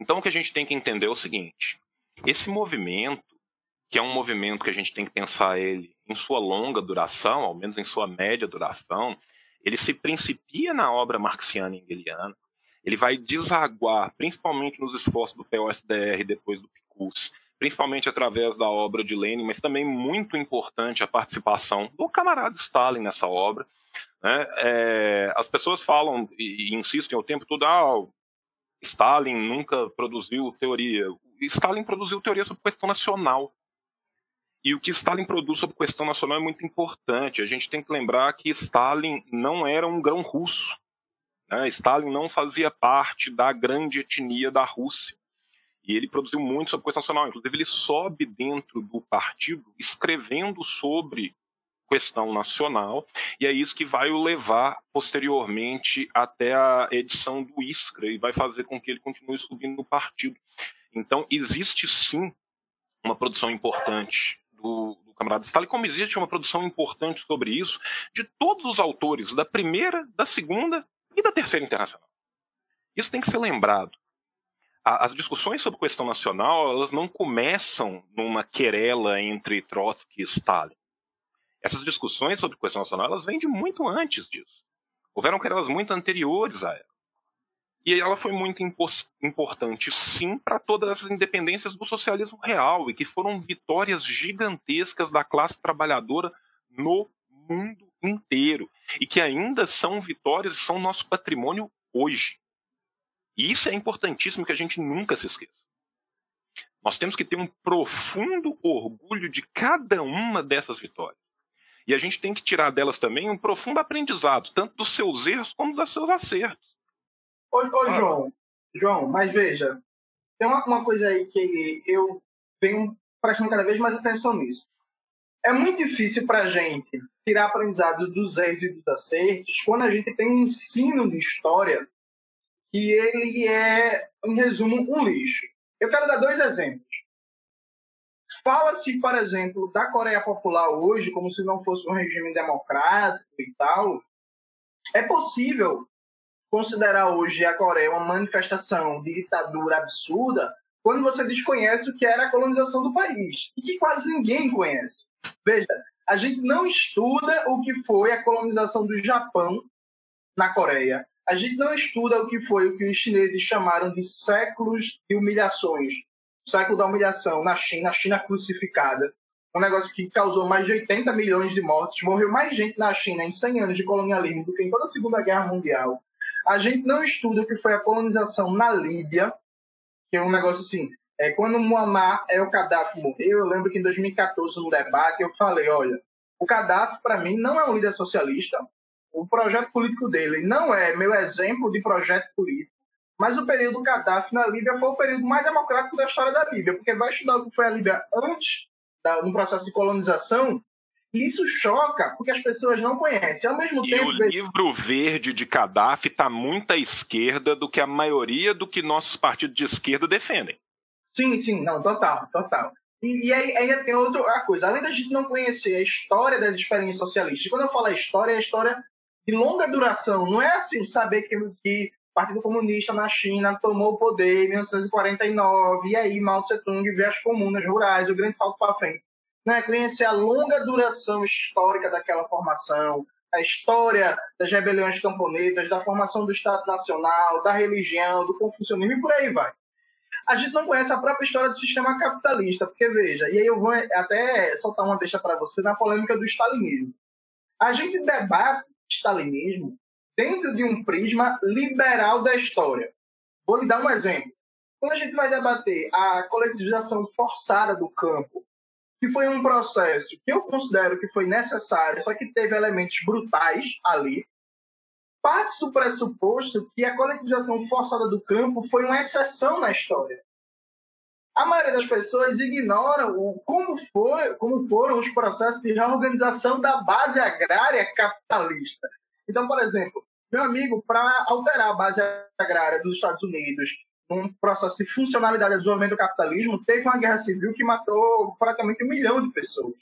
Então o que a gente tem que entender é o seguinte: esse movimento, que é um movimento que a gente tem que pensar ele em sua longa duração, ao menos em sua média duração, ele se principia na obra marxiana e hegeliana, ele vai desaguar, principalmente nos esforços do POSDR depois do PICUS, principalmente através da obra de Lenin, mas também muito importante a participação do camarada Stalin nessa obra. Né? É, as pessoas falam e, e insistem o tempo todo, ah, Stalin nunca produziu teoria. Stalin produziu teoria sobre questão nacional. E o que Stalin produz sobre questão nacional é muito importante. A gente tem que lembrar que Stalin não era um grão russo. Né? Stalin não fazia parte da grande etnia da Rússia. E ele produziu muito sobre questão nacional. Inclusive, ele sobe dentro do partido escrevendo sobre questão nacional, e é isso que vai o levar posteriormente até a edição do Iskra e vai fazer com que ele continue subindo no partido. Então, existe sim uma produção importante do, do camarada Stalin, como existe uma produção importante sobre isso de todos os autores da primeira, da segunda e da terceira internacional. Isso tem que ser lembrado. As discussões sobre questão nacional, elas não começam numa querela entre Trotsky e Stalin. Essas discussões sobre questão nacional, elas vêm de muito antes disso. Houveram querelas muito anteriores a ela. E ela foi muito importante, sim, para todas as independências do socialismo real e que foram vitórias gigantescas da classe trabalhadora no mundo inteiro e que ainda são vitórias e são nosso patrimônio hoje. E isso é importantíssimo que a gente nunca se esqueça. Nós temos que ter um profundo orgulho de cada uma dessas vitórias. E a gente tem que tirar delas também um profundo aprendizado, tanto dos seus erros como dos seus acertos. Ô, ô. João, João, mas veja, tem uma, uma coisa aí que eu venho prestando cada vez mais atenção nisso. É muito difícil para a gente tirar aprendizado dos erros e dos acertos quando a gente tem um ensino de história que ele é, em resumo, um lixo. Eu quero dar dois exemplos. Fala-se, por exemplo, da Coreia Popular hoje como se não fosse um regime democrático e tal. É possível considerar hoje a Coreia uma manifestação de ditadura absurda quando você desconhece o que era a colonização do país e que quase ninguém conhece. Veja, a gente não estuda o que foi a colonização do Japão na Coreia. A gente não estuda o que foi o que os chineses chamaram de séculos de humilhações. Século da humilhação na China, a China crucificada, um negócio que causou mais de 80 milhões de mortes, morreu mais gente na China em 100 anos de colonialismo do que em toda a Segunda Guerra Mundial. A gente não estuda o que foi a colonização na Líbia, que é um negócio assim, é, quando Muammar El Gaddafi morreu, eu lembro que em 2014, no debate, eu falei, olha, o Gaddafi, para mim, não é um líder socialista, o projeto político dele não é meu exemplo de projeto político, mas o período Gaddafi na Líbia foi o período mais democrático da história da Líbia, porque vai estudar o que foi a Líbia antes da, no processo de colonização, e isso choca, porque as pessoas não conhecem. Ao mesmo e tempo. O livro verde de Gaddafi está muito à esquerda do que a maioria do que nossos partidos de esquerda defendem. Sim, sim, não, total, total. E, e aí ainda tem outra coisa. Além da gente não conhecer a história das experiências socialistas, quando eu falo a história, é a história de longa duração. Não é assim saber que, que Partido Comunista na China tomou o poder em 1949, e aí Mao Tse-tung vê as comunas rurais, o grande salto para frente. Né? Conhecer a longa duração histórica daquela formação, a história das rebeliões camponesas, da formação do Estado Nacional, da religião, do confucionismo e por aí vai. A gente não conhece a própria história do sistema capitalista, porque veja, e aí eu vou até soltar uma deixa para você na polêmica do stalinismo. A gente debate stalinismo dentro de um prisma liberal da história. Vou lhe dar um exemplo. Quando a gente vai debater a coletivização forçada do campo, que foi um processo que eu considero que foi necessário, só que teve elementos brutais ali, parte do pressuposto que a coletivização forçada do campo foi uma exceção na história. A maioria das pessoas ignora o, como, foi, como foram os processos de reorganização da base agrária capitalista. Então, por exemplo, meu amigo, para alterar a base agrária dos Estados Unidos num processo de funcionalidade do desenvolvimento do capitalismo, teve uma guerra civil que matou praticamente um milhão de pessoas.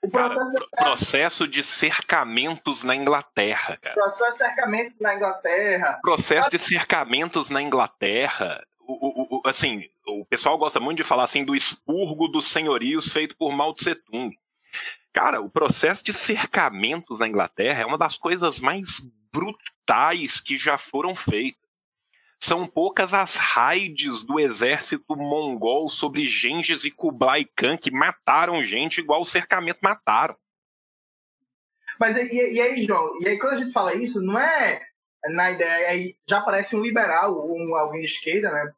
O processo, cara, de... processo de cercamentos na Inglaterra, cara. Processo de cercamentos na Inglaterra. Processo de cercamentos na Inglaterra. O, o, o, assim, o pessoal gosta muito de falar assim do expurgo dos senhorios feito por Mao Tse Tung. Cara, o processo de cercamentos na Inglaterra é uma das coisas mais brutais que já foram feitas. São poucas as raids do exército mongol sobre Gengis e Kublai Khan que mataram gente igual o cercamento mataram. Mas e, e aí, João? E aí quando a gente fala isso, não é na ideia, aí já parece um liberal, um, alguém de esquerda, né?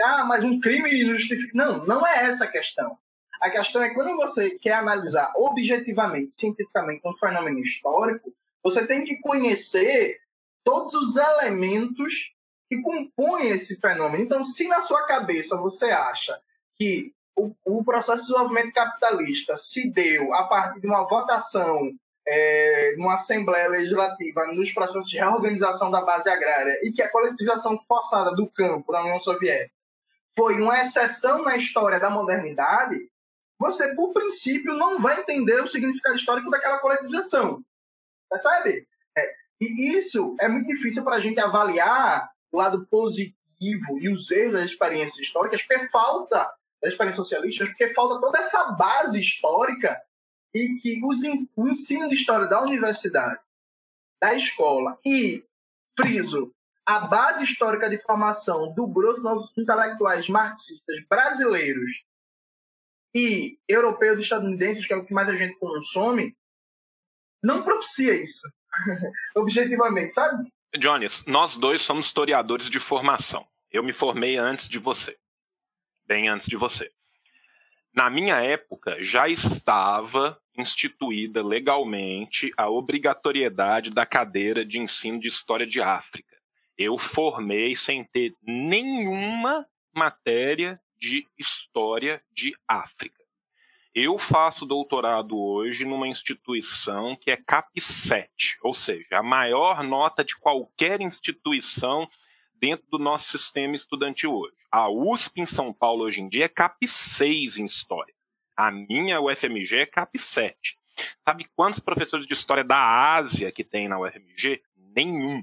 Ah, mas um crime justifica. Não, não é essa a questão. A questão é que quando você quer analisar objetivamente, cientificamente, um fenômeno histórico, você tem que conhecer todos os elementos que compõem esse fenômeno. Então, se na sua cabeça você acha que o, o processo de desenvolvimento capitalista se deu a partir de uma votação é, numa Assembleia Legislativa nos processos de reorganização da base agrária e que a coletivização forçada do campo da União Soviética foi uma exceção na história da modernidade, você, por princípio, não vai entender o significado histórico daquela coletivização. Percebe? É, e isso é muito difícil para a gente avaliar o lado positivo e os erros das experiências históricas, porque falta, das experiências socialistas, porque falta toda essa base histórica e que os, o ensino de história da universidade, da escola e, friso, a base histórica de formação do grosso dos intelectuais marxistas brasileiros e europeus e estadunidenses, que é o que mais a gente consome, não propicia isso, [LAUGHS] objetivamente, sabe? Jones, nós dois somos historiadores de formação. Eu me formei antes de você. Bem antes de você. Na minha época, já estava instituída legalmente a obrigatoriedade da cadeira de ensino de História de África. Eu formei sem ter nenhuma matéria de História de África. Eu faço doutorado hoje numa instituição que é CAP7, ou seja, a maior nota de qualquer instituição dentro do nosso sistema estudantil hoje. A USP em São Paulo hoje em dia é CAP6 em História. A minha UFMG é CAP7. Sabe quantos professores de História da Ásia que tem na UFMG? Nenhum.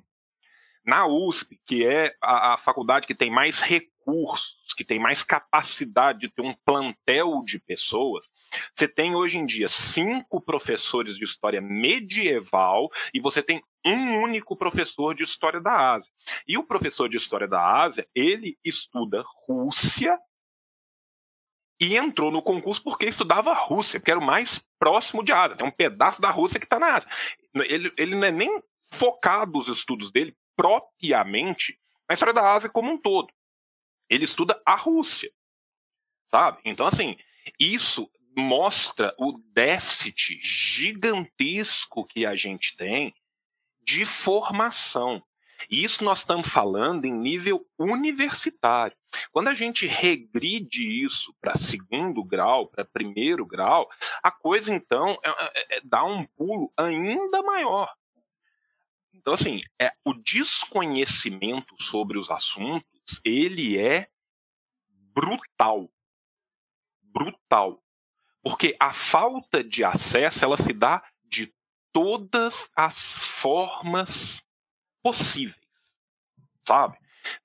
Na USP, que é a, a faculdade que tem mais recursos, que tem mais capacidade de ter um plantel de pessoas, você tem hoje em dia cinco professores de história medieval e você tem um único professor de história da Ásia. E o professor de história da Ásia, ele estuda Rússia e entrou no concurso porque estudava Rússia, que era o mais próximo de Ásia. É um pedaço da Rússia que está na Ásia. Ele, ele não é nem focado os estudos dele propriamente na história da Ásia como um todo ele estuda a Rússia, sabe? Então, assim, isso mostra o déficit gigantesco que a gente tem de formação. E isso nós estamos falando em nível universitário. Quando a gente regride isso para segundo grau, para primeiro grau, a coisa então é, é, é, dá um pulo ainda maior. Então, assim, é, o desconhecimento sobre os assuntos ele é brutal. Brutal. Porque a falta de acesso, ela se dá de todas as formas possíveis. Sabe?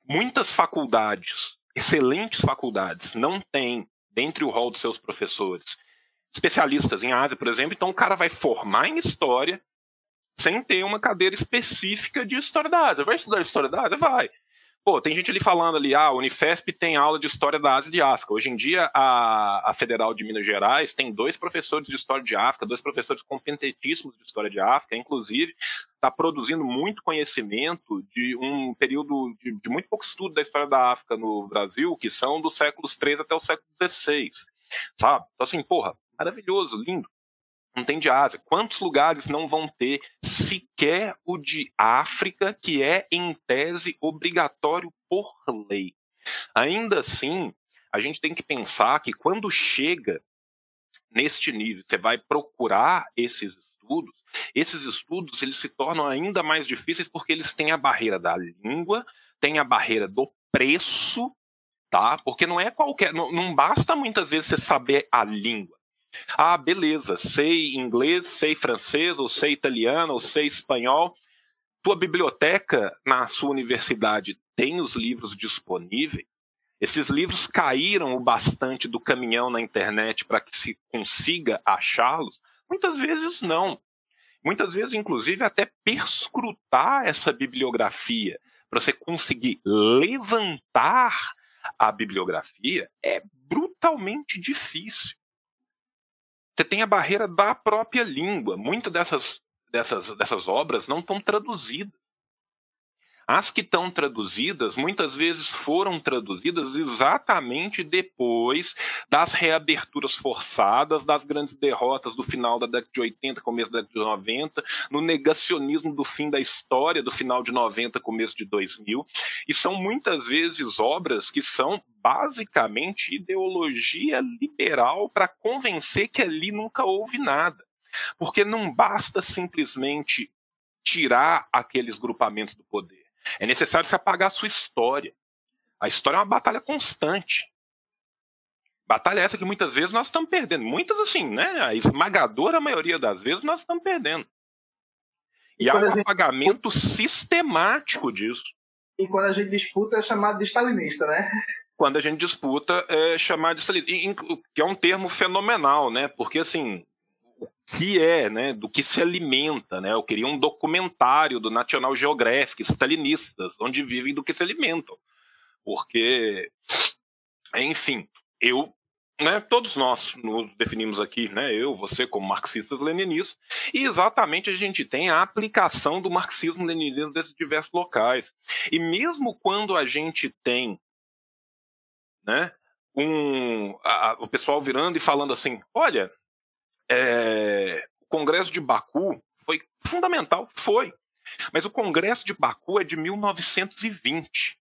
Muitas faculdades, excelentes faculdades, não têm, dentre o rol de seus professores, especialistas em Ásia, por exemplo, então o cara vai formar em história, sem ter uma cadeira específica de história da Ásia. Vai estudar história da Ásia? Vai. Pô, tem gente ali falando ali, ah, a Unifesp tem aula de História da Ásia e de África. Hoje em dia, a, a Federal de Minas Gerais tem dois professores de História de África, dois professores competentíssimos de História de África, inclusive está produzindo muito conhecimento de um período de, de, muito pouco estudo da História da África no Brasil, que são dos séculos 13 até o século XVI, sabe? Então assim, porra, maravilhoso, lindo não tem de Ásia. Quantos lugares não vão ter sequer o de África, que é, em tese, obrigatório por lei? Ainda assim, a gente tem que pensar que quando chega neste nível, você vai procurar esses estudos, esses estudos eles se tornam ainda mais difíceis porque eles têm a barreira da língua, tem a barreira do preço, tá? Porque não é qualquer, não, não basta muitas vezes você saber a língua. Ah, beleza, sei inglês, sei francês, ou sei italiano, ou sei espanhol. Tua biblioteca na sua universidade tem os livros disponíveis? Esses livros caíram o bastante do caminhão na internet para que se consiga achá-los? Muitas vezes não. Muitas vezes, inclusive, até perscrutar essa bibliografia para você conseguir levantar a bibliografia é brutalmente difícil. Você tem a barreira da própria língua. Muitas dessas, dessas, dessas obras não estão traduzidas. As que estão traduzidas, muitas vezes foram traduzidas exatamente depois das reaberturas forçadas, das grandes derrotas do final da década de 80, começo da década de 90, no negacionismo do fim da história, do final de 90, começo de 2000. E são muitas vezes obras que são basicamente ideologia liberal para convencer que ali nunca houve nada. Porque não basta simplesmente tirar aqueles grupamentos do poder. É necessário se apagar a sua história. A história é uma batalha constante. Batalha essa que muitas vezes nós estamos perdendo. Muitas, assim, né? A esmagadora maioria das vezes nós estamos perdendo. E, e há um gente... apagamento sistemático disso. E quando a gente disputa é chamado de stalinista, né? Quando a gente disputa é chamado de stalinista. Que é um termo fenomenal, né? Porque, assim, que é, né, do que se alimenta, né? Eu queria um documentário do National Geographic, stalinistas, onde vivem do que se alimentam. Porque, enfim, eu, né, todos nós nos definimos aqui, né, eu, você como marxistas leninistas, e exatamente a gente tem a aplicação do marxismo-leninismo desses diversos locais. E mesmo quando a gente tem, né, um, a, o pessoal virando e falando assim, olha, é, o Congresso de Baku foi fundamental, foi. Mas o Congresso de Baku é de 1920.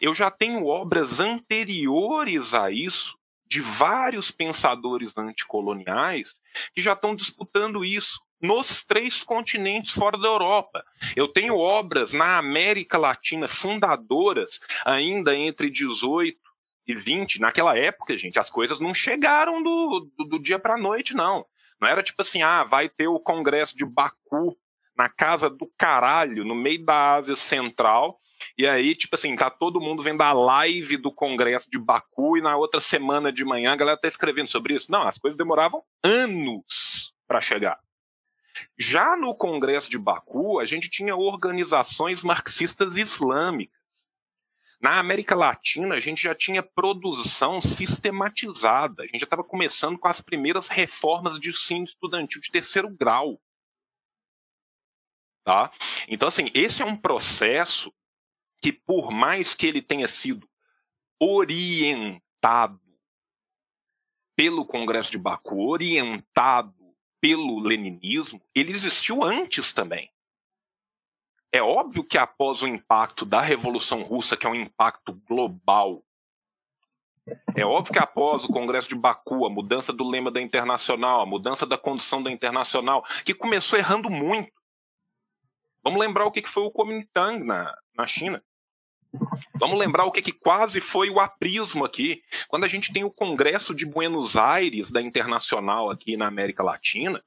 Eu já tenho obras anteriores a isso, de vários pensadores anticoloniais, que já estão disputando isso nos três continentes fora da Europa. Eu tenho obras na América Latina fundadoras, ainda entre 18 e 20, naquela época, gente, as coisas não chegaram do, do, do dia para noite, não. Não era tipo assim, ah, vai ter o congresso de Baku na casa do caralho, no meio da Ásia Central, e aí, tipo assim, tá todo mundo vendo a live do congresso de Baku e na outra semana de manhã a galera tá escrevendo sobre isso. Não, as coisas demoravam anos para chegar. Já no congresso de Baku, a gente tinha organizações marxistas islâmicas na América Latina, a gente já tinha produção sistematizada. A gente já estava começando com as primeiras reformas de ensino estudantil de terceiro grau. Tá? Então, assim, esse é um processo que, por mais que ele tenha sido orientado pelo Congresso de Baku, orientado pelo leninismo, ele existiu antes também. É óbvio que após o impacto da Revolução Russa, que é um impacto global, é óbvio que após o Congresso de Baku, a mudança do lema da Internacional, a mudança da condição da Internacional, que começou errando muito. Vamos lembrar o que foi o Kuomintang na, na China. Vamos lembrar o que, que quase foi o aprismo aqui. Quando a gente tem o Congresso de Buenos Aires da Internacional aqui na América Latina,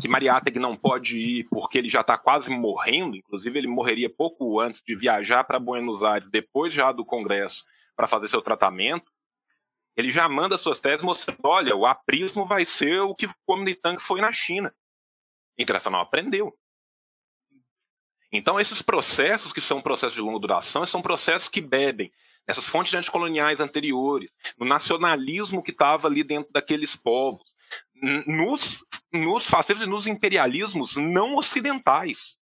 que Mariátegui não pode ir porque ele já está quase morrendo, inclusive ele morreria pouco antes de viajar para Buenos Aires, depois já do Congresso, para fazer seu tratamento, ele já manda suas teses mostrando, olha, o aprismo vai ser o que o Kuomintang foi na China. O Internacional aprendeu. Então, esses processos, que são processos de longa duração, são processos que bebem nessas fontes anticoloniais anteriores, no nacionalismo que estava ali dentro daqueles povos, nos, nos fascismos e nos imperialismos não ocidentais.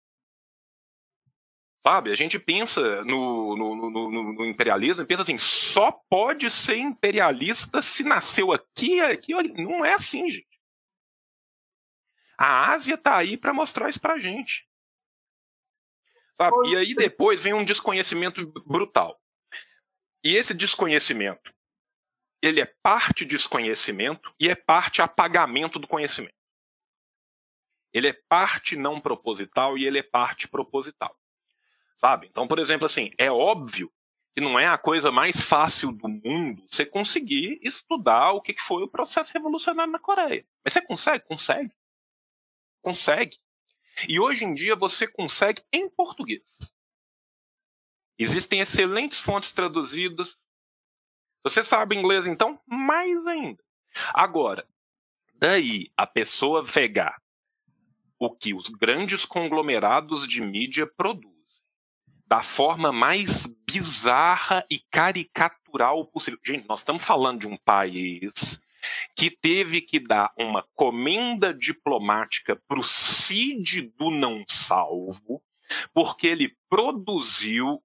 Sabe, a gente pensa no, no, no, no, imperialismo, pensa assim, só pode ser imperialista se nasceu aqui, aqui, não é assim, gente. A Ásia está aí para mostrar isso para a gente. Sabe? E aí depois vem um desconhecimento brutal. E esse desconhecimento, ele é parte desconhecimento e é parte apagamento do conhecimento. Ele é parte não proposital e ele é parte proposital. Sabe? Então, por exemplo, assim, é óbvio que não é a coisa mais fácil do mundo você conseguir estudar o que foi o processo revolucionário na Coreia. Mas você consegue? Consegue. Consegue. E hoje em dia você consegue em português. Existem excelentes fontes traduzidas. Você sabe inglês, então? Mais ainda. Agora, daí a pessoa pegar o que os grandes conglomerados de mídia produzem da forma mais bizarra e caricatural possível. Gente, nós estamos falando de um país que teve que dar uma comenda diplomática para o CID do não salvo, porque ele produziu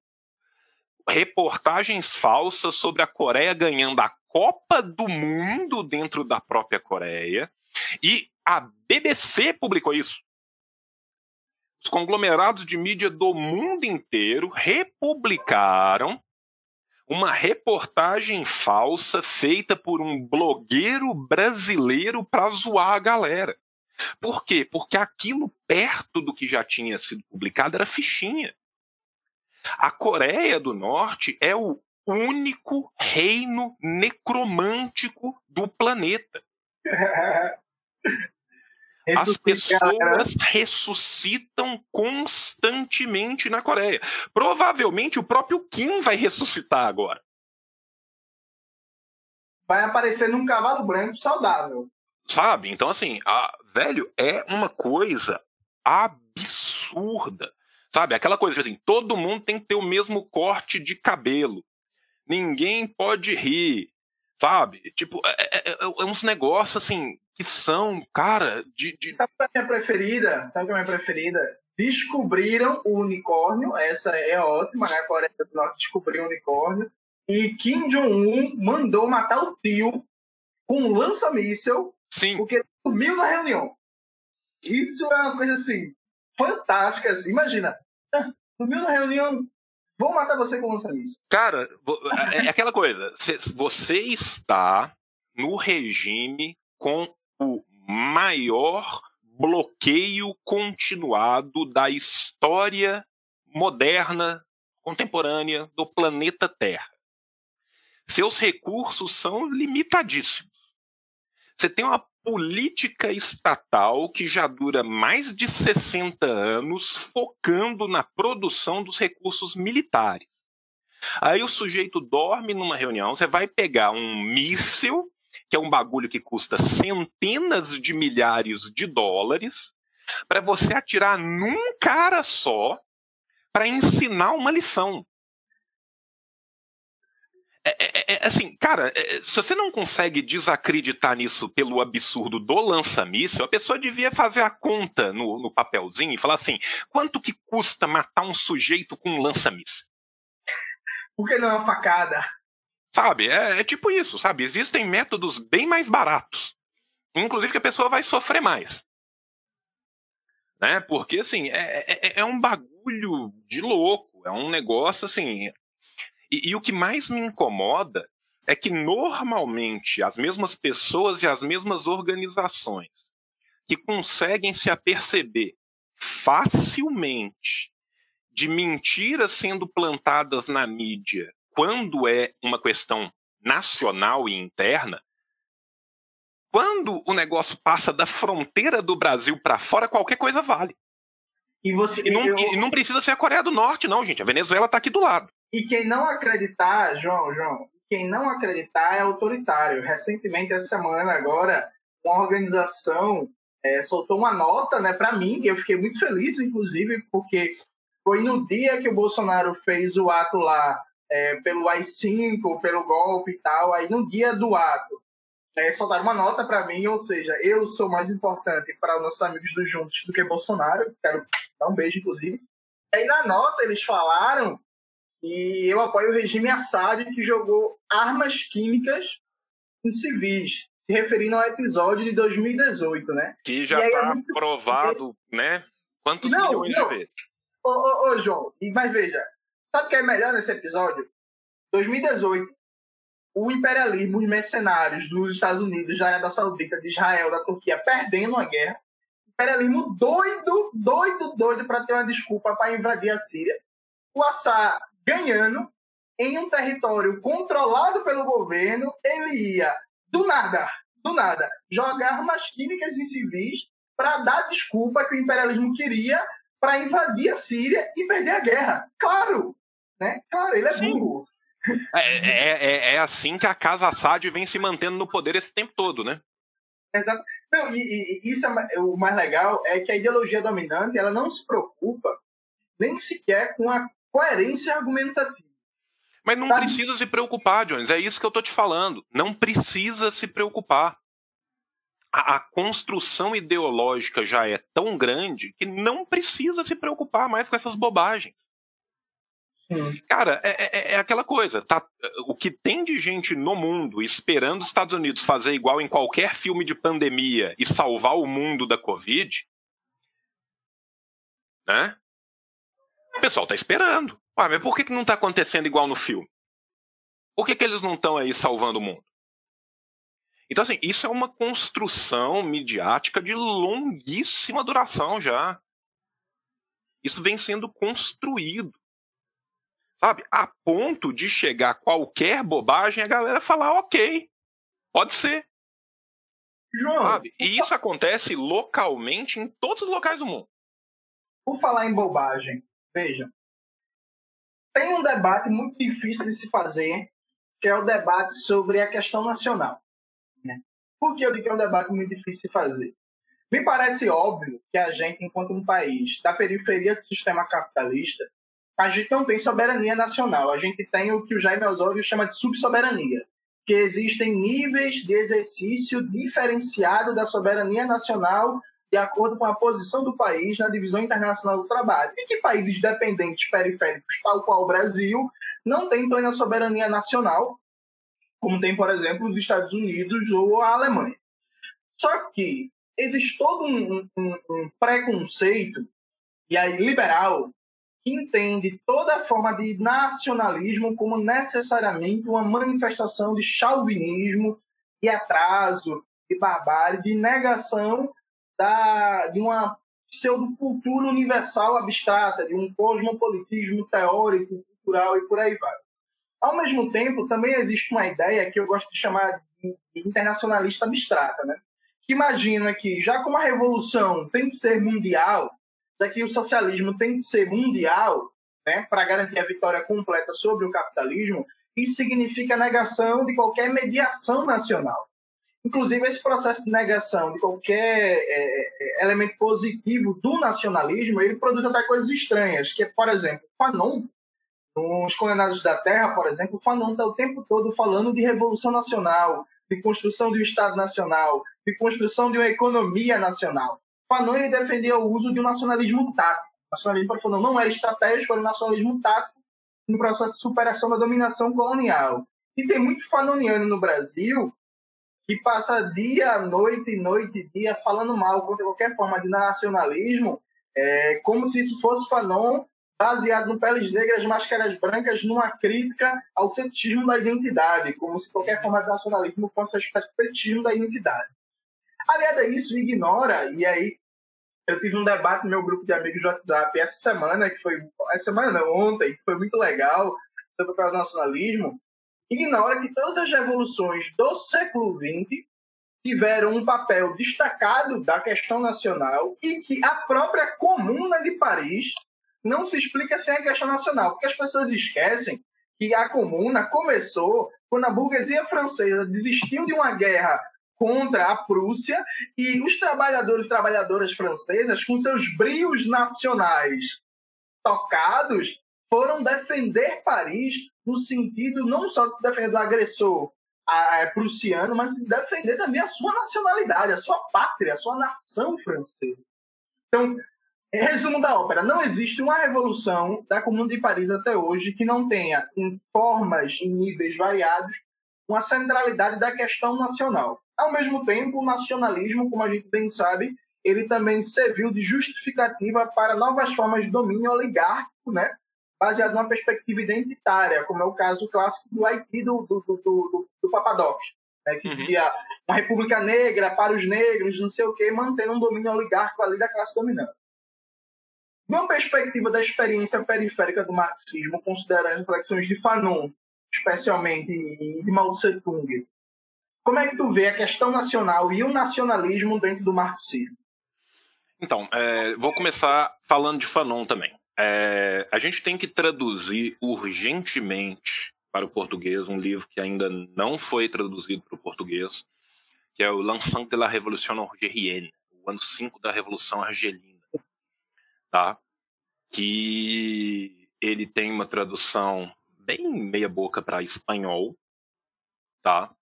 reportagens falsas sobre a Coreia ganhando a Copa do Mundo dentro da própria Coreia, e a BBC publicou isso. Os conglomerados de mídia do mundo inteiro republicaram uma reportagem falsa feita por um blogueiro brasileiro para zoar a galera. Por quê? Porque aquilo perto do que já tinha sido publicado era fichinha. A Coreia do Norte é o único reino necromântico do planeta. [LAUGHS] As pessoas ressuscitam constantemente na Coreia. Provavelmente o próprio Kim vai ressuscitar agora. Vai aparecer num cavalo branco saudável. Sabe? Então, assim, a, velho, é uma coisa absurda. Sabe? Aquela coisa assim, todo mundo tem que ter o mesmo corte de cabelo. Ninguém pode rir. Sabe? Tipo, é, é, é, é uns negócios assim que são, cara, de. de... Sabe qual é a minha preferida? Sabe qual é a minha preferida? Descobriram o unicórnio, essa é ótima, né? A Coreia do Norte descobriu o unicórnio. E Kim Jong-un mandou matar o tio com um lança-míssel porque ele dormiu na reunião. Isso é uma coisa assim, fantástica. Assim. Imagina, ah, dormiu na reunião, vou matar você com lança-míssel. Cara, é, é aquela coisa, você está no regime com o maior bloqueio continuado da história moderna, contemporânea do planeta Terra. Seus recursos são limitadíssimos. Você tem uma política estatal que já dura mais de 60 anos focando na produção dos recursos militares. Aí o sujeito dorme numa reunião, você vai pegar um míssil que é um bagulho que custa centenas de milhares de dólares, para você atirar num cara só para ensinar uma lição. É, é, é, é assim, cara, é, se você não consegue desacreditar nisso pelo absurdo do lança-míssel, a pessoa devia fazer a conta no, no papelzinho e falar assim: quanto que custa matar um sujeito com um lança-míssel? Por que não é uma facada? Sabe? É, é tipo isso, sabe? Existem métodos bem mais baratos. Inclusive que a pessoa vai sofrer mais. Né? Porque, assim, é, é, é um bagulho de louco. É um negócio, assim. E, e o que mais me incomoda é que normalmente as mesmas pessoas e as mesmas organizações que conseguem se aperceber facilmente de mentiras sendo plantadas na mídia quando é uma questão nacional e interna, quando o negócio passa da fronteira do Brasil para fora, qualquer coisa vale. E, você, e, não, eu... e, não, precisa ser a Coreia do Norte, não, gente. A Venezuela está aqui do lado. E quem não acreditar, João, João, quem não acreditar é autoritário. Recentemente, essa semana, agora, uma organização é, soltou uma nota né, para mim, eu fiquei muito feliz, inclusive, porque Foi no dia que o Bolsonaro fez o ato lá, é, pelo AI-5, pelo golpe e tal, aí no dia do ato, é, soltaram uma nota para mim, ou seja, eu sou mais importante para os nossos amigos do Juntos do que Bolsonaro, quero dar um beijo, inclusive. Aí na nota eles falaram que eu apoio o regime Assad que jogou armas químicas em civis, se referindo ao episódio de 2018, né? Que já está é muito... provado, né? Quantos não, milhões não. de vezes? Ô, ô, ô, João, mas veja, sabe o que é melhor nesse episódio? 2018, o imperialismo, os mercenários dos Estados Unidos, da Arábia Saudita, de Israel, da Turquia, perdendo a guerra. Imperialismo doido, doido, doido para ter uma desculpa para invadir a Síria. O Assad ganhando em um território controlado pelo governo, ele ia, do nada, do nada, jogar armas químicas em civis para dar desculpa que o imperialismo queria para invadir a Síria e perder a guerra. Claro, né? Claro, ele é Sim. burro. É, é, é, é, assim que a casa Assad vem se mantendo no poder esse tempo todo, né? Exato. Não, e, e, isso é o mais legal é que a ideologia dominante ela não se preocupa nem sequer com a coerência argumentativa. Mas não precisa se preocupar, Jones. É isso que eu tô te falando. Não precisa se preocupar. A, a, construção ideológica já é tão grande que não precisa se preocupar mais com essas bobagens. Cara, é, é, é, aquela coisa. Tá, o que tem de gente no mundo esperando os Estados Unidos fazer igual em qualquer filme de pandemia e salvar o mundo da Covid, né? O pessoal tá esperando. Ah, mas por que, que não tá acontecendo igual no filme? Por que, que eles não estão aí salvando o mundo? Então, assim, isso é uma construção midiática de longuíssima duração já. Isso vem sendo construído sabe? A ponto de chegar qualquer bobagem a galera falar, ok, pode ser. João. Sabe? E isso acontece localmente em todos os locais do mundo. Por falar em bobagem, veja. Tem um debate muito difícil de se fazer, que é o debate sobre a questão nacional. Né? Por que eu digo que é um debate muito difícil de fazer? Me parece óbvio que a gente, enquanto um país da periferia do sistema capitalista, a gente não tem soberania nacional. A gente tem o que o Jaime Osório chama de subsoberania, que existem níveis de exercício diferenciado da soberania nacional de acordo com a posição do país na divisão internacional do trabalho. E que países dependentes periféricos, tal qual o Brasil, não têm plena soberania nacional, como tem, por exemplo, os Estados Unidos ou a Alemanha. Só que existe todo um, um, um preconceito e aí liberal que entende toda forma de nacionalismo como necessariamente uma manifestação de chauvinismo, de atraso, de barbárie, de negação da, de uma pseudocultura universal abstrata, de um cosmopolitismo teórico, cultural e por aí vai. Ao mesmo tempo, também existe uma ideia que eu gosto de chamar de internacionalista abstrata, né? que imagina que, já como a revolução tem que ser mundial, já que o socialismo tem que ser mundial, né, para garantir a vitória completa sobre o capitalismo, isso significa a negação de qualquer mediação nacional. Inclusive, esse processo de negação de qualquer é, é elemento positivo do nacionalismo, ele produz até coisas estranhas, que é, por exemplo, Fanon, nos Condenados da Terra, por exemplo, Fanon está o tempo todo falando de revolução nacional, de construção de um Estado nacional, de construção de uma economia nacional. Fanon ele defendia o uso de um nacionalismo tático. O nacionalismo para Fanon não era estratégico, era um nacionalismo tático no processo de superação da dominação colonial. E tem muito fanoniano no Brasil que passa dia, noite, noite, dia falando mal contra qualquer forma de nacionalismo, é, como se isso fosse Fanon baseado no peles negras, máscaras brancas, numa crítica ao fetichismo da identidade, como se qualquer forma de nacionalismo fosse o fetichismo da identidade. Aliado a isso, ignora, e aí eu tive um debate no meu grupo de amigos do WhatsApp essa semana, que foi. Essa semana não, ontem, que foi muito legal, sobre o nacionalismo. Ignora que todas as revoluções do século XX tiveram um papel destacado da questão nacional e que a própria Comuna de Paris não se explica sem a questão nacional, porque as pessoas esquecem que a Comuna começou quando a burguesia francesa desistiu de uma guerra contra a Prússia e os trabalhadores e trabalhadoras francesas, com seus brios nacionais tocados foram defender Paris no sentido não só de se defender do agressor a, prussiano, mas de defender também a sua nacionalidade, a sua pátria, a sua nação francesa. Então, resumo da ópera: não existe uma revolução da Comuna de Paris até hoje que não tenha, em formas e níveis variados, uma centralidade da questão nacional. Ao mesmo tempo, o nacionalismo, como a gente bem sabe, ele também serviu de justificativa para novas formas de domínio oligárquico, né? Baseado numa perspectiva identitária, como é o caso clássico do Haiti do, do, do, do, do Papadoc, né? que uhum. dizia uma república negra para os negros, não sei o quê, mantendo um domínio oligárquico ali da classe dominante. Uma perspectiva da experiência periférica do marxismo, considerando as reflexões de Fanon, especialmente, de Mao Tse Tung, como é que tu vê a questão nacional e o nacionalismo dentro do marxismo? Então, é, vou começar falando de Fanon também. É, a gente tem que traduzir urgentemente para o português um livro que ainda não foi traduzido para o português, que é o L'Ensemble de la Révolution Algérienne, o ano 5 da Revolução Argelina, tá? Que ele tem uma tradução bem meia boca para espanhol, tá?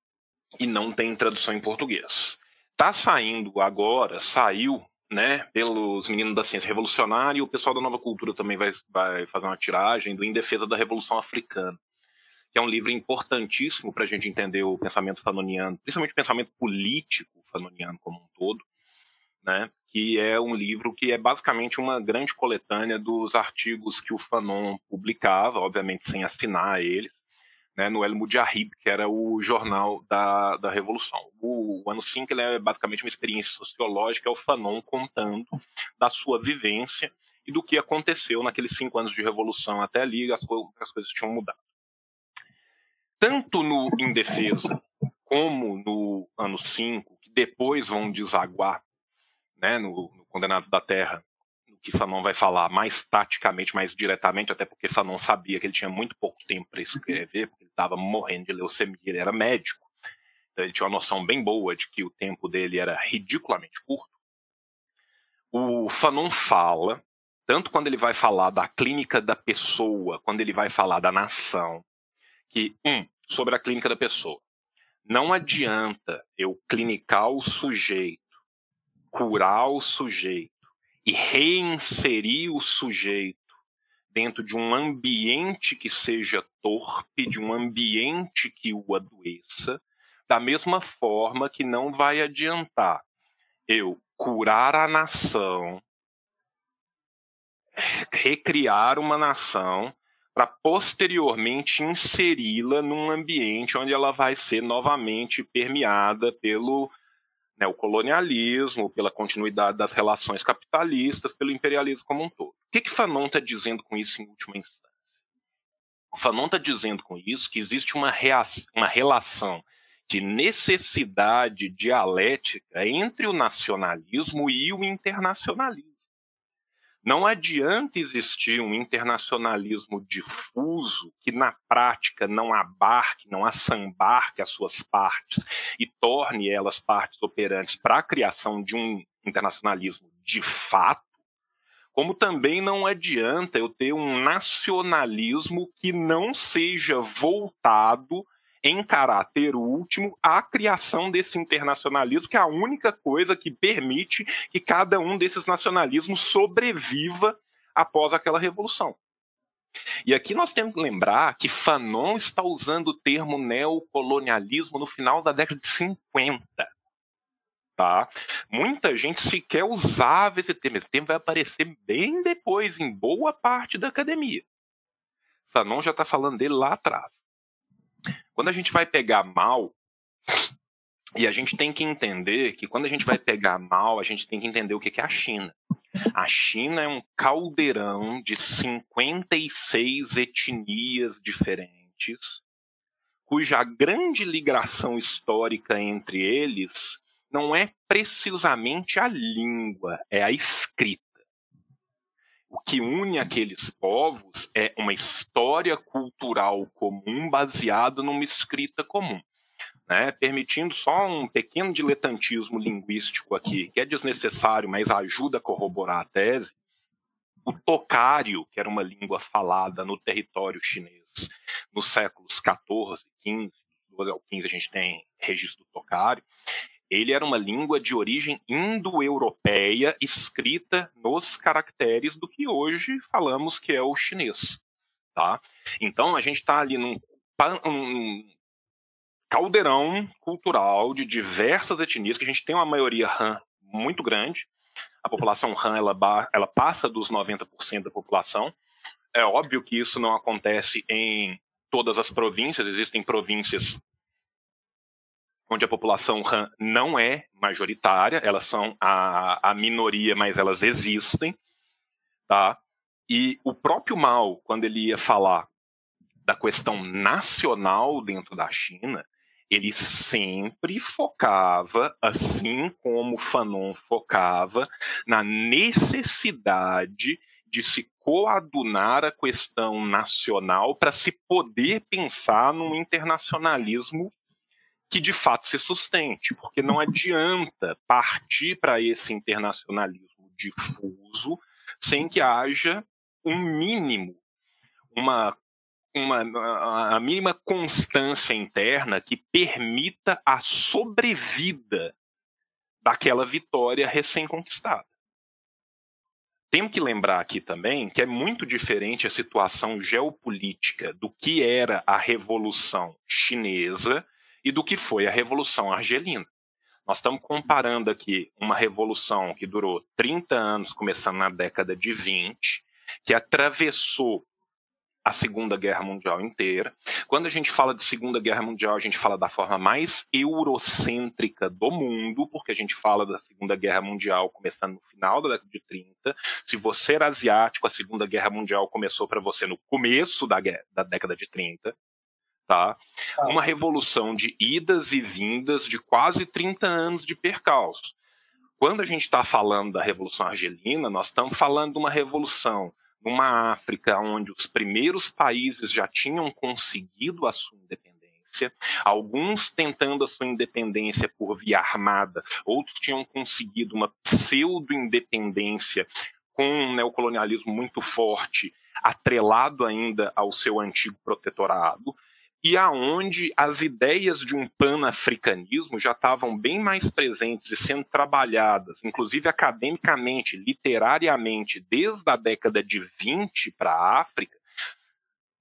E não tem tradução em português. Tá saindo agora, saiu né, pelos meninos da ciência revolucionária, e o pessoal da nova cultura também vai, vai fazer uma tiragem do Em Defesa da Revolução Africana, que é um livro importantíssimo para a gente entender o pensamento fanoniano, principalmente o pensamento político fanoniano como um todo, né, que é um livro que é basicamente uma grande coletânea dos artigos que o Fanon publicava, obviamente sem assinar eles, né, no El Mujahid, que era o jornal da, da Revolução. O, o Ano 5 é basicamente uma experiência sociológica, é o Fanon contando da sua vivência e do que aconteceu naqueles cinco anos de Revolução até ali, as, as coisas tinham mudado. Tanto no Em Defesa como no Ano 5, que depois vão desaguar né, no, no Condenados da Terra, que Fanon vai falar mais taticamente, mais diretamente, até porque Fanon sabia que ele tinha muito pouco tempo para escrever, porque ele estava morrendo de leucemia, ele era médico. Então ele tinha uma noção bem boa de que o tempo dele era ridiculamente curto. O Fanon fala, tanto quando ele vai falar da clínica da pessoa, quando ele vai falar da nação, que, um, sobre a clínica da pessoa, não adianta eu clinicar o sujeito, curar o sujeito, e reinserir o sujeito dentro de um ambiente que seja torpe, de um ambiente que o adoeça, da mesma forma que não vai adiantar eu curar a nação, recriar uma nação, para posteriormente inseri-la num ambiente onde ela vai ser novamente permeada pelo né, o colonialismo, pela continuidade das relações capitalistas, pelo imperialismo como um todo. O que, que Fanon está dizendo com isso em última instância? O Fanon está dizendo com isso que existe uma, uma relação de necessidade dialética entre o nacionalismo e o internacionalismo. Não adianta existir um internacionalismo difuso que, na prática, não abarque, não assambarque as suas partes e torne elas partes operantes para a criação de um internacionalismo de fato, como também não adianta eu ter um nacionalismo que não seja voltado em caráter último, a criação desse internacionalismo, que é a única coisa que permite que cada um desses nacionalismos sobreviva após aquela revolução. E aqui nós temos que lembrar que Fanon está usando o termo neocolonialismo no final da década de 50. Tá? Muita gente sequer usava esse termo. Esse termo vai aparecer bem depois, em boa parte da academia. Fanon já está falando dele lá atrás. Quando a gente vai pegar mal, e a gente tem que entender que quando a gente vai pegar mal, a gente tem que entender o que é a China. A China é um caldeirão de 56 etnias diferentes, cuja grande ligação histórica entre eles não é precisamente a língua, é a escrita. O que une aqueles povos é uma história cultural comum baseada numa escrita comum. Né, permitindo só um pequeno diletantismo linguístico aqui, que é desnecessário, mas ajuda a corroborar a tese. o tocário, que era uma língua falada no território chinês nos séculos 14, 15, 12 ao 15 a gente tem registro do tocário, ele era uma língua de origem indo-europeia escrita nos caracteres do que hoje falamos que é o chinês. Tá? Então a gente está ali num, um caldeirão cultural de diversas etnias, que a gente tem uma maioria Han muito grande. A população Han ela, ela passa dos 90% da população. É óbvio que isso não acontece em todas as províncias, existem províncias onde a população Han não é majoritária, elas são a, a minoria, mas elas existem, tá? E o próprio Mao, quando ele ia falar da questão nacional dentro da China, ele sempre focava, assim como Fanon focava, na necessidade de se coadunar a questão nacional para se poder pensar num internacionalismo que de fato se sustente, porque não adianta partir para esse internacionalismo difuso sem que haja um mínimo, uma, uma a mínima constância interna que permita a sobrevida daquela vitória recém-conquistada. Temos que lembrar aqui também que é muito diferente a situação geopolítica do que era a Revolução Chinesa e do que foi a Revolução Argelina. Nós estamos comparando aqui uma revolução que durou 30 anos, começando na década de 20, que atravessou a Segunda Guerra Mundial inteira. Quando a gente fala de Segunda Guerra Mundial, a gente fala da forma mais eurocêntrica do mundo, porque a gente fala da Segunda Guerra Mundial começando no final da década de 30. Se você era asiático, a Segunda Guerra Mundial começou para você no começo da, da década de 30. Tá? tá? Uma revolução de idas e vindas de quase 30 anos de percalço. Quando a gente está falando da Revolução Argelina, nós estamos falando de uma revolução numa África onde os primeiros países já tinham conseguido a sua independência, alguns tentando a sua independência por via armada, outros tinham conseguido uma pseudo-independência com um neocolonialismo muito forte, atrelado ainda ao seu antigo protetorado, e aonde as ideias de um panafricanismo já estavam bem mais presentes e sendo trabalhadas, inclusive academicamente, literariamente, desde a década de 20 para a África,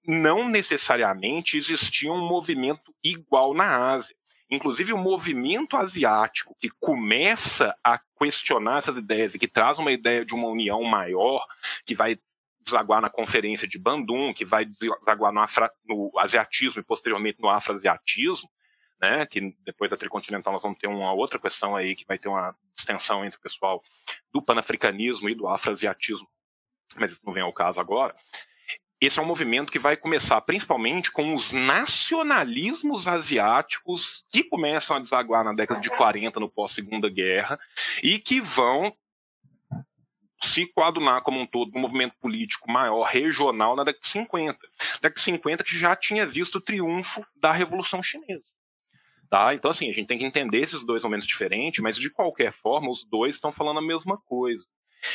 não necessariamente existia um movimento igual na Ásia. Inclusive, o movimento asiático que começa a questionar essas ideias e que traz uma ideia de uma união maior, que vai desaguar na conferência de Bandung, que vai desaguar no, afra, no asiatismo e posteriormente no afroasiatismo, né, que depois da tricontinental nós vamos ter uma outra questão aí que vai ter uma extensão entre o pessoal do panafricanismo e do afroasiatismo, mas isso não vem ao caso agora. Esse é um movimento que vai começar principalmente com os nacionalismos asiáticos que começam a desaguar na década de 40, no pós-segunda guerra, e que vão se coadunar como um todo um movimento político maior, regional, na década de 50. Década de 50 que já tinha visto o triunfo da Revolução Chinesa. Tá? Então, assim, a gente tem que entender esses dois momentos diferentes, mas de qualquer forma, os dois estão falando a mesma coisa.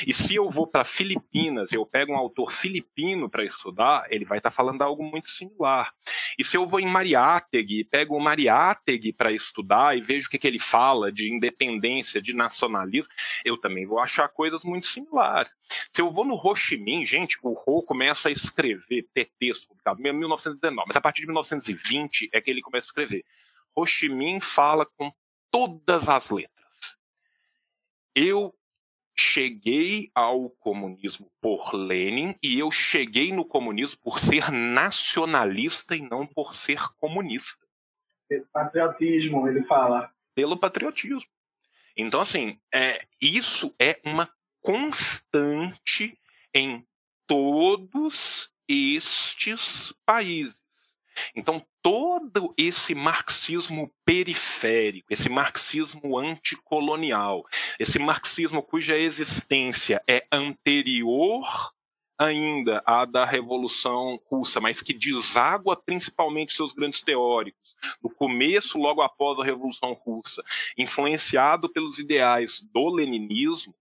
E se eu vou para Filipinas, eu pego um autor filipino para estudar, ele vai estar tá falando algo muito similar. E se eu vou em Mariátegui, pego o Mariátegui para estudar e vejo o que, que ele fala de independência, de nacionalismo, eu também vou achar coisas muito similares. Se eu vou no Ho Chi Minh, gente, o Ho começa a escrever, texto publicado em 1919, mas a partir de 1920 é que ele começa a escrever. Ho Chi Minh fala com todas as letras. Eu cheguei ao comunismo por Lenin e eu cheguei no comunismo por ser nacionalista e não por ser comunista. Patriotismo, ele fala. Pelo patriotismo. Então, assim, é, isso é uma constante em todos estes países. Então, todo esse marxismo periférico, esse marxismo anticolonial, esse marxismo cuja existência é anterior ainda à da Revolução Russa, mas que deságua principalmente seus grandes teóricos, no começo, logo após a Revolução Russa, influenciado pelos ideais do leninismo,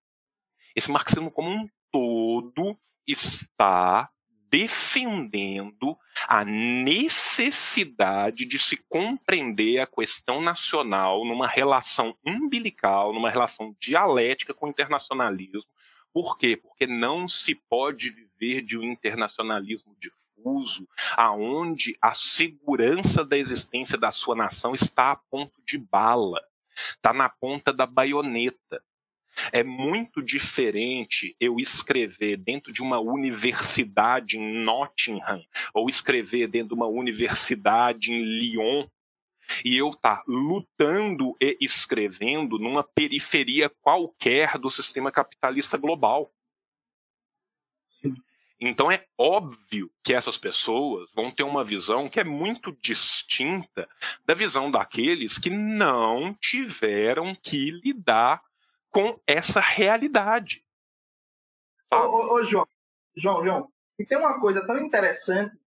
esse marxismo como um todo está defendendo a necessidade de se compreender a questão nacional numa relação umbilical, numa relação dialética com o internacionalismo. Por quê? Porque não se pode viver de um internacionalismo difuso, aonde a segurança da existência da sua nação está a ponto de bala, está na ponta da baioneta. É muito diferente eu escrever dentro de uma universidade em Nottingham ou escrever dentro de uma universidade em Lyon e eu estar tá lutando e escrevendo numa periferia qualquer do sistema capitalista global. Então é óbvio que essas pessoas vão ter uma visão que é muito distinta da visão daqueles que não tiveram que lidar com essa realidade. Ô, ô, ô, João, João, João, e tem uma coisa tão interessante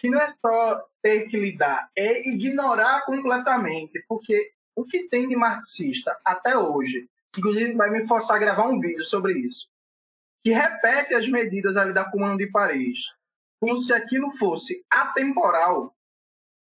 que não é só ter que lidar, é ignorar completamente, porque o que tem de marxista até hoje, inclusive vai me forçar a gravar um vídeo sobre isso, que repete as medidas ali da Comando de Paris, como se aquilo fosse atemporal,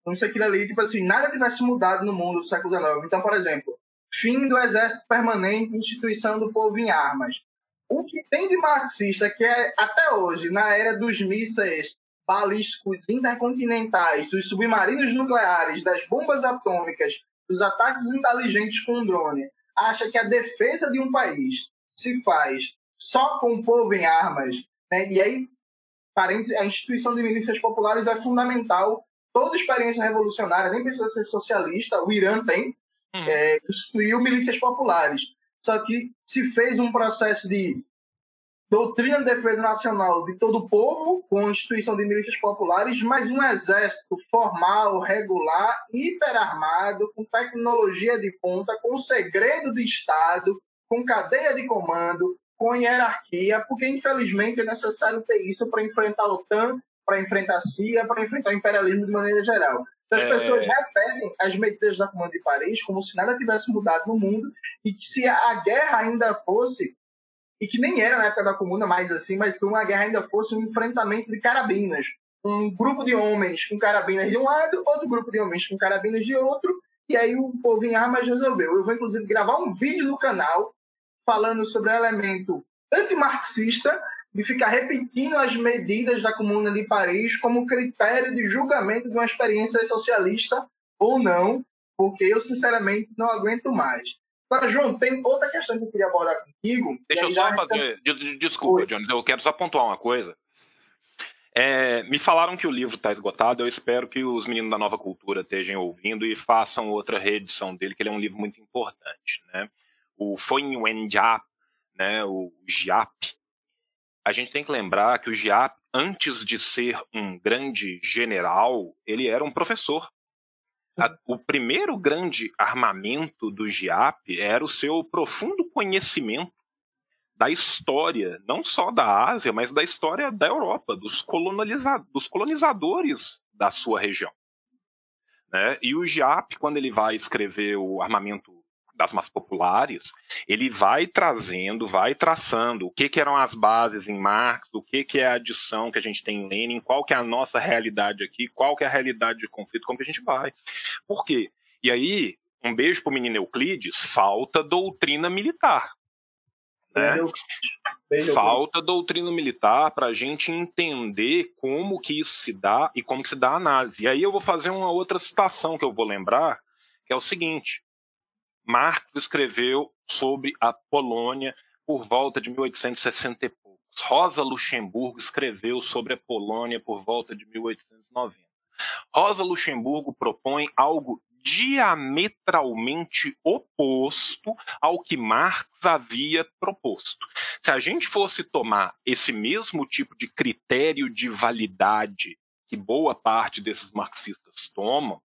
como se aquilo ali, tipo assim, nada tivesse mudado no mundo do século XIX. Então, por exemplo, fim do exército permanente, instituição do povo em armas. O que tem de marxista, que é até hoje, na era dos mísseis balísticos intercontinentais, dos submarinos nucleares, das bombas atômicas, dos ataques inteligentes com drone, acha que a defesa de um país se faz só com o povo em armas, né? e aí a instituição de milícias populares é fundamental. Toda experiência revolucionária, nem precisa ser socialista, o Irã tem, Hum. é, instituiu milícias populares. Só que se fez um processo de doutrina de defesa nacional de todo o povo, com instituição de milícias populares, mas um exército formal, regular, hiperarmado, com tecnologia de ponta, com segredo de Estado, com cadeia de comando, com hierarquia, porque infelizmente é necessário ter isso para enfrentar a OTAN, para enfrentar a CIA, para enfrentar o imperialismo de maneira geral. Então, as é... pessoas repetem as medidas da Comando de Paris como se nada tivesse mudado no mundo e que se a guerra ainda fosse, e que nem era na época da Comuna mais assim, mas que uma guerra ainda fosse um enfrentamento de carabinas. Um grupo de homens com carabinas de um lado, outro grupo de homens com carabinas de outro, e aí o povo em armas resolveu. Eu vou, inclusive, gravar um vídeo no canal falando sobre o elemento antimarxista de ficar repetindo as medidas da Comuna de Paris como critério de julgamento de uma experiência socialista ou não, porque eu, sinceramente, não aguento mais. Agora, João, tem outra questão que eu queria abordar contigo. Deixa eu só fazer. Desculpa, Jones, eu quero só pontuar uma coisa. É, me falaram que o livro está esgotado. Eu espero que os meninos da Nova Cultura estejam ouvindo e façam outra reedição dele, que ele é um livro muito importante. Né? O Foi Wenjap, né, o JAP, a gente tem que lembrar que o Giap, antes de ser um grande general, ele era um professor. o primeiro grande armamento do Giap era o seu profundo conhecimento da história, não só da Ásia, mas da história da Europa, dos, coloniza dos colonizadores da sua região. Né? E o Giap, quando ele vai escrever o armamento das massas populares, ele vai trazendo, vai traçando o que, que eram as bases em Marx, o que, que é a adição que a gente tem em Lenin, qual que é a nossa realidade aqui, qual que é a realidade de conflito, como que a gente vai. Por quê? E aí, um beijo para o menino Euclides, falta doutrina militar. Né? Falta doutrina militar para a gente entender como que isso se dá e como que se dá a análise. E aí eu vou fazer uma outra citação que eu vou lembrar, que é o seguinte: Marx escreveu sobre a Polônia por volta de 1860 e poucos. Rosa Luxemburgo escreveu sobre a Polônia por volta de 1890. Rosa Luxemburgo propõe algo diametralmente oposto ao que Marx havia proposto. Se a gente fosse tomar esse mesmo tipo de critério de validade que boa parte desses marxistas tomam,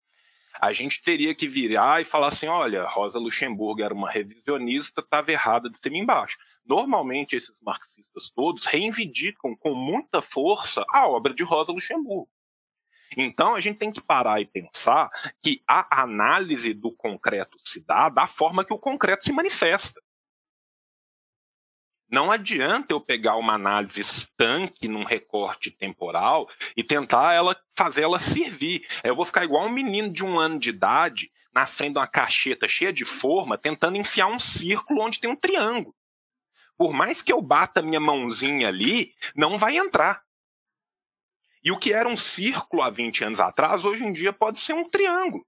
a gente teria que virar e falar assim: olha, Rosa Luxemburgo era uma revisionista, estava errada de cima embaixo. Normalmente, esses marxistas todos reivindicam com muita força a obra de Rosa Luxemburgo. Então, a gente tem que parar e pensar que a análise do concreto se dá da forma que o concreto se manifesta. Não adianta eu pegar uma análise estanque num recorte temporal e tentar ela fazer ela servir. Eu vou ficar igual um menino de um ano de idade na frente de uma cacheta cheia de forma, tentando enfiar um círculo onde tem um triângulo. Por mais que eu bata minha mãozinha ali, não vai entrar. E o que era um círculo há 20 anos atrás, hoje em dia pode ser um triângulo.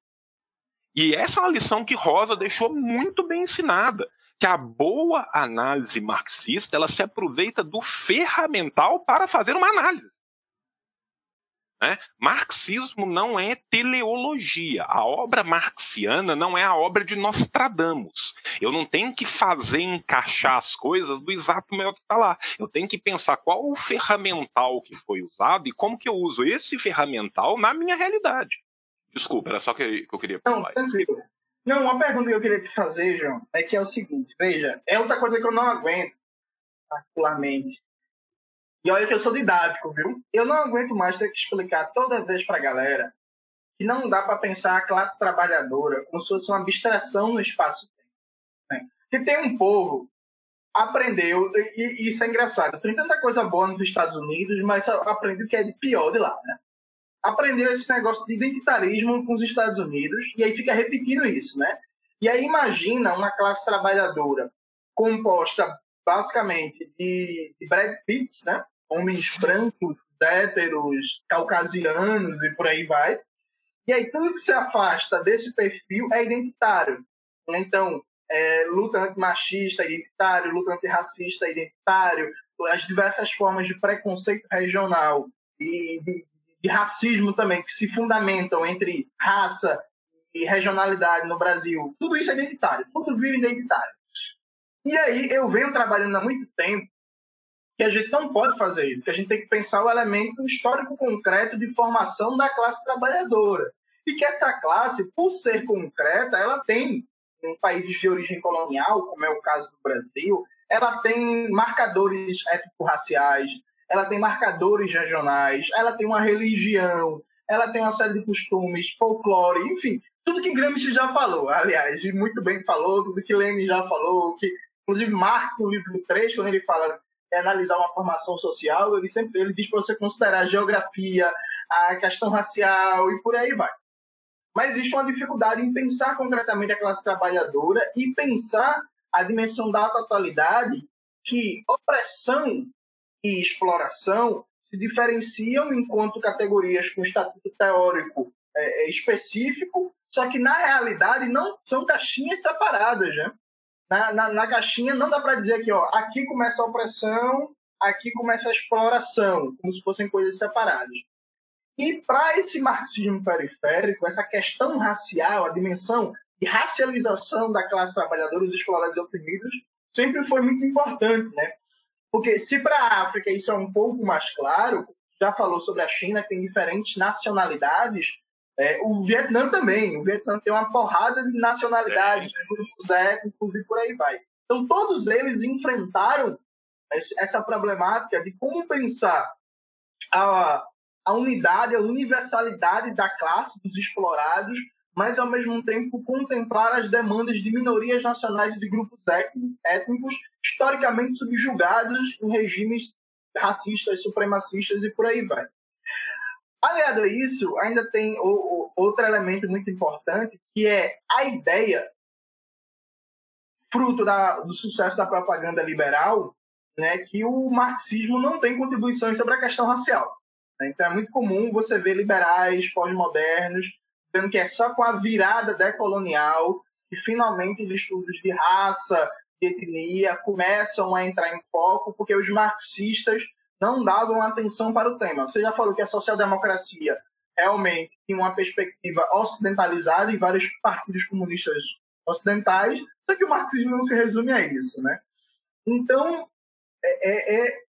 E essa é uma lição que Rosa deixou muito bem ensinada, que a boa análise marxista, ela se aproveita do ferramental para fazer uma análise. Né? Marxismo não é teleologia. A obra marxiana não é a obra de Nostradamus. Eu não tenho que fazer encaixar as coisas do exato modo que está lá. Eu tenho que pensar qual o ferramental que foi usado e como que eu uso esse ferramental na minha realidade. Desculpa, era só que eu queria falar. Não, tranquilo. Não, uma pergunta que eu queria te fazer, João, é que é o seguinte, veja, é outra coisa que eu não aguento, particularmente. E olha que eu sou didático, viu? Eu não aguento mais ter que explicar toda vez pra galera que não dá para pensar a classe trabalhadora como se fosse uma abstração no espaço-tempo. Né? Que tem um povo aprendeu, e, isso é engraçado, tem tanta coisa boa nos Estados Unidos, mas aprendeu o que é de pior de lá, né? Aprendeu esse negócio de identitarismo com os Estados Unidos, e aí fica repetindo isso, né? E aí imagina uma classe trabalhadora composta basicamente de, de Brad Pitts, né? homens brancos, héteros, caucasianos e por aí vai. E aí tudo que se afasta desse perfil é identitário. Então, é, luta antimachista identitário, luta antirracista identitário, as diversas formas de preconceito regional e de, de racismo também, que se fundamentam entre raça e regionalidade no Brasil. Tudo isso é identitário, tudo vira identitário. E aí eu venho trabalhando há muito tempo que a gente não pode fazer isso, que a gente tem que pensar o elemento histórico concreto de formação da classe trabalhadora. E que essa classe, por ser concreta, ela tem, em países de origem colonial, como é o caso do Brasil, ela tem marcadores étnico-raciais, ela tem marcadores regionais, ela tem uma religião, ela tem uma série de costumes, folclore, enfim, tudo que Gramsci já falou, aliás, e muito bem falou, tudo que Lenin já falou, que inclusive Marx no livro 3, quando ele fala é analisar uma formação social, ele sempre ele diz para você considerar a geografia, a questão racial e por aí vai. Mas existe uma dificuldade em pensar concretamente a classe trabalhadora e pensar a dimensão da totalidade que opressão e exploração se diferenciam enquanto categorias com estatuto teórico é, é específico, só que na realidade não são caixinhas separadas, né? na, na, na caixinha não dá para dizer que ó, aqui começa a opressão, aqui começa a exploração, como se fossem coisas separadas. E para esse marxismo periférico, essa questão racial, a dimensão de racialização da classe trabalhadora, dos explorados e oprimidos, sempre foi muito importante, né? Porque se para a África isso é um pouco mais claro, já falou sobre a China, que tem diferentes nacionalidades, é, o Vietnã também. O Vietnã tem uma porrada de nacionalidades, é. grupos étnicos e por aí vai. Então, todos eles enfrentaram essa problemática de como pensar a, a unidade, a universalidade da classe dos explorados, mas, ao mesmo tempo, contemplar as demandas de minorias nacionais e de grupos étnicos historicamente subjugados em regimes racistas, supremacistas e por aí vai. Aliado a isso, ainda tem outro elemento muito importante, que é a ideia, fruto da, do sucesso da propaganda liberal, né, que o marxismo não tem contribuições sobre a questão racial. Né? Então é muito comum você ver liberais pós-modernos dizendo que é só com a virada decolonial que finalmente os estudos de raça, de etnia começam a entrar em foco, porque os marxistas não davam atenção para o tema. Você já falou que a social-democracia realmente tinha uma perspectiva ocidentalizada e vários partidos comunistas ocidentais, só que o marxismo não se resume a isso, né? Então, é, é, é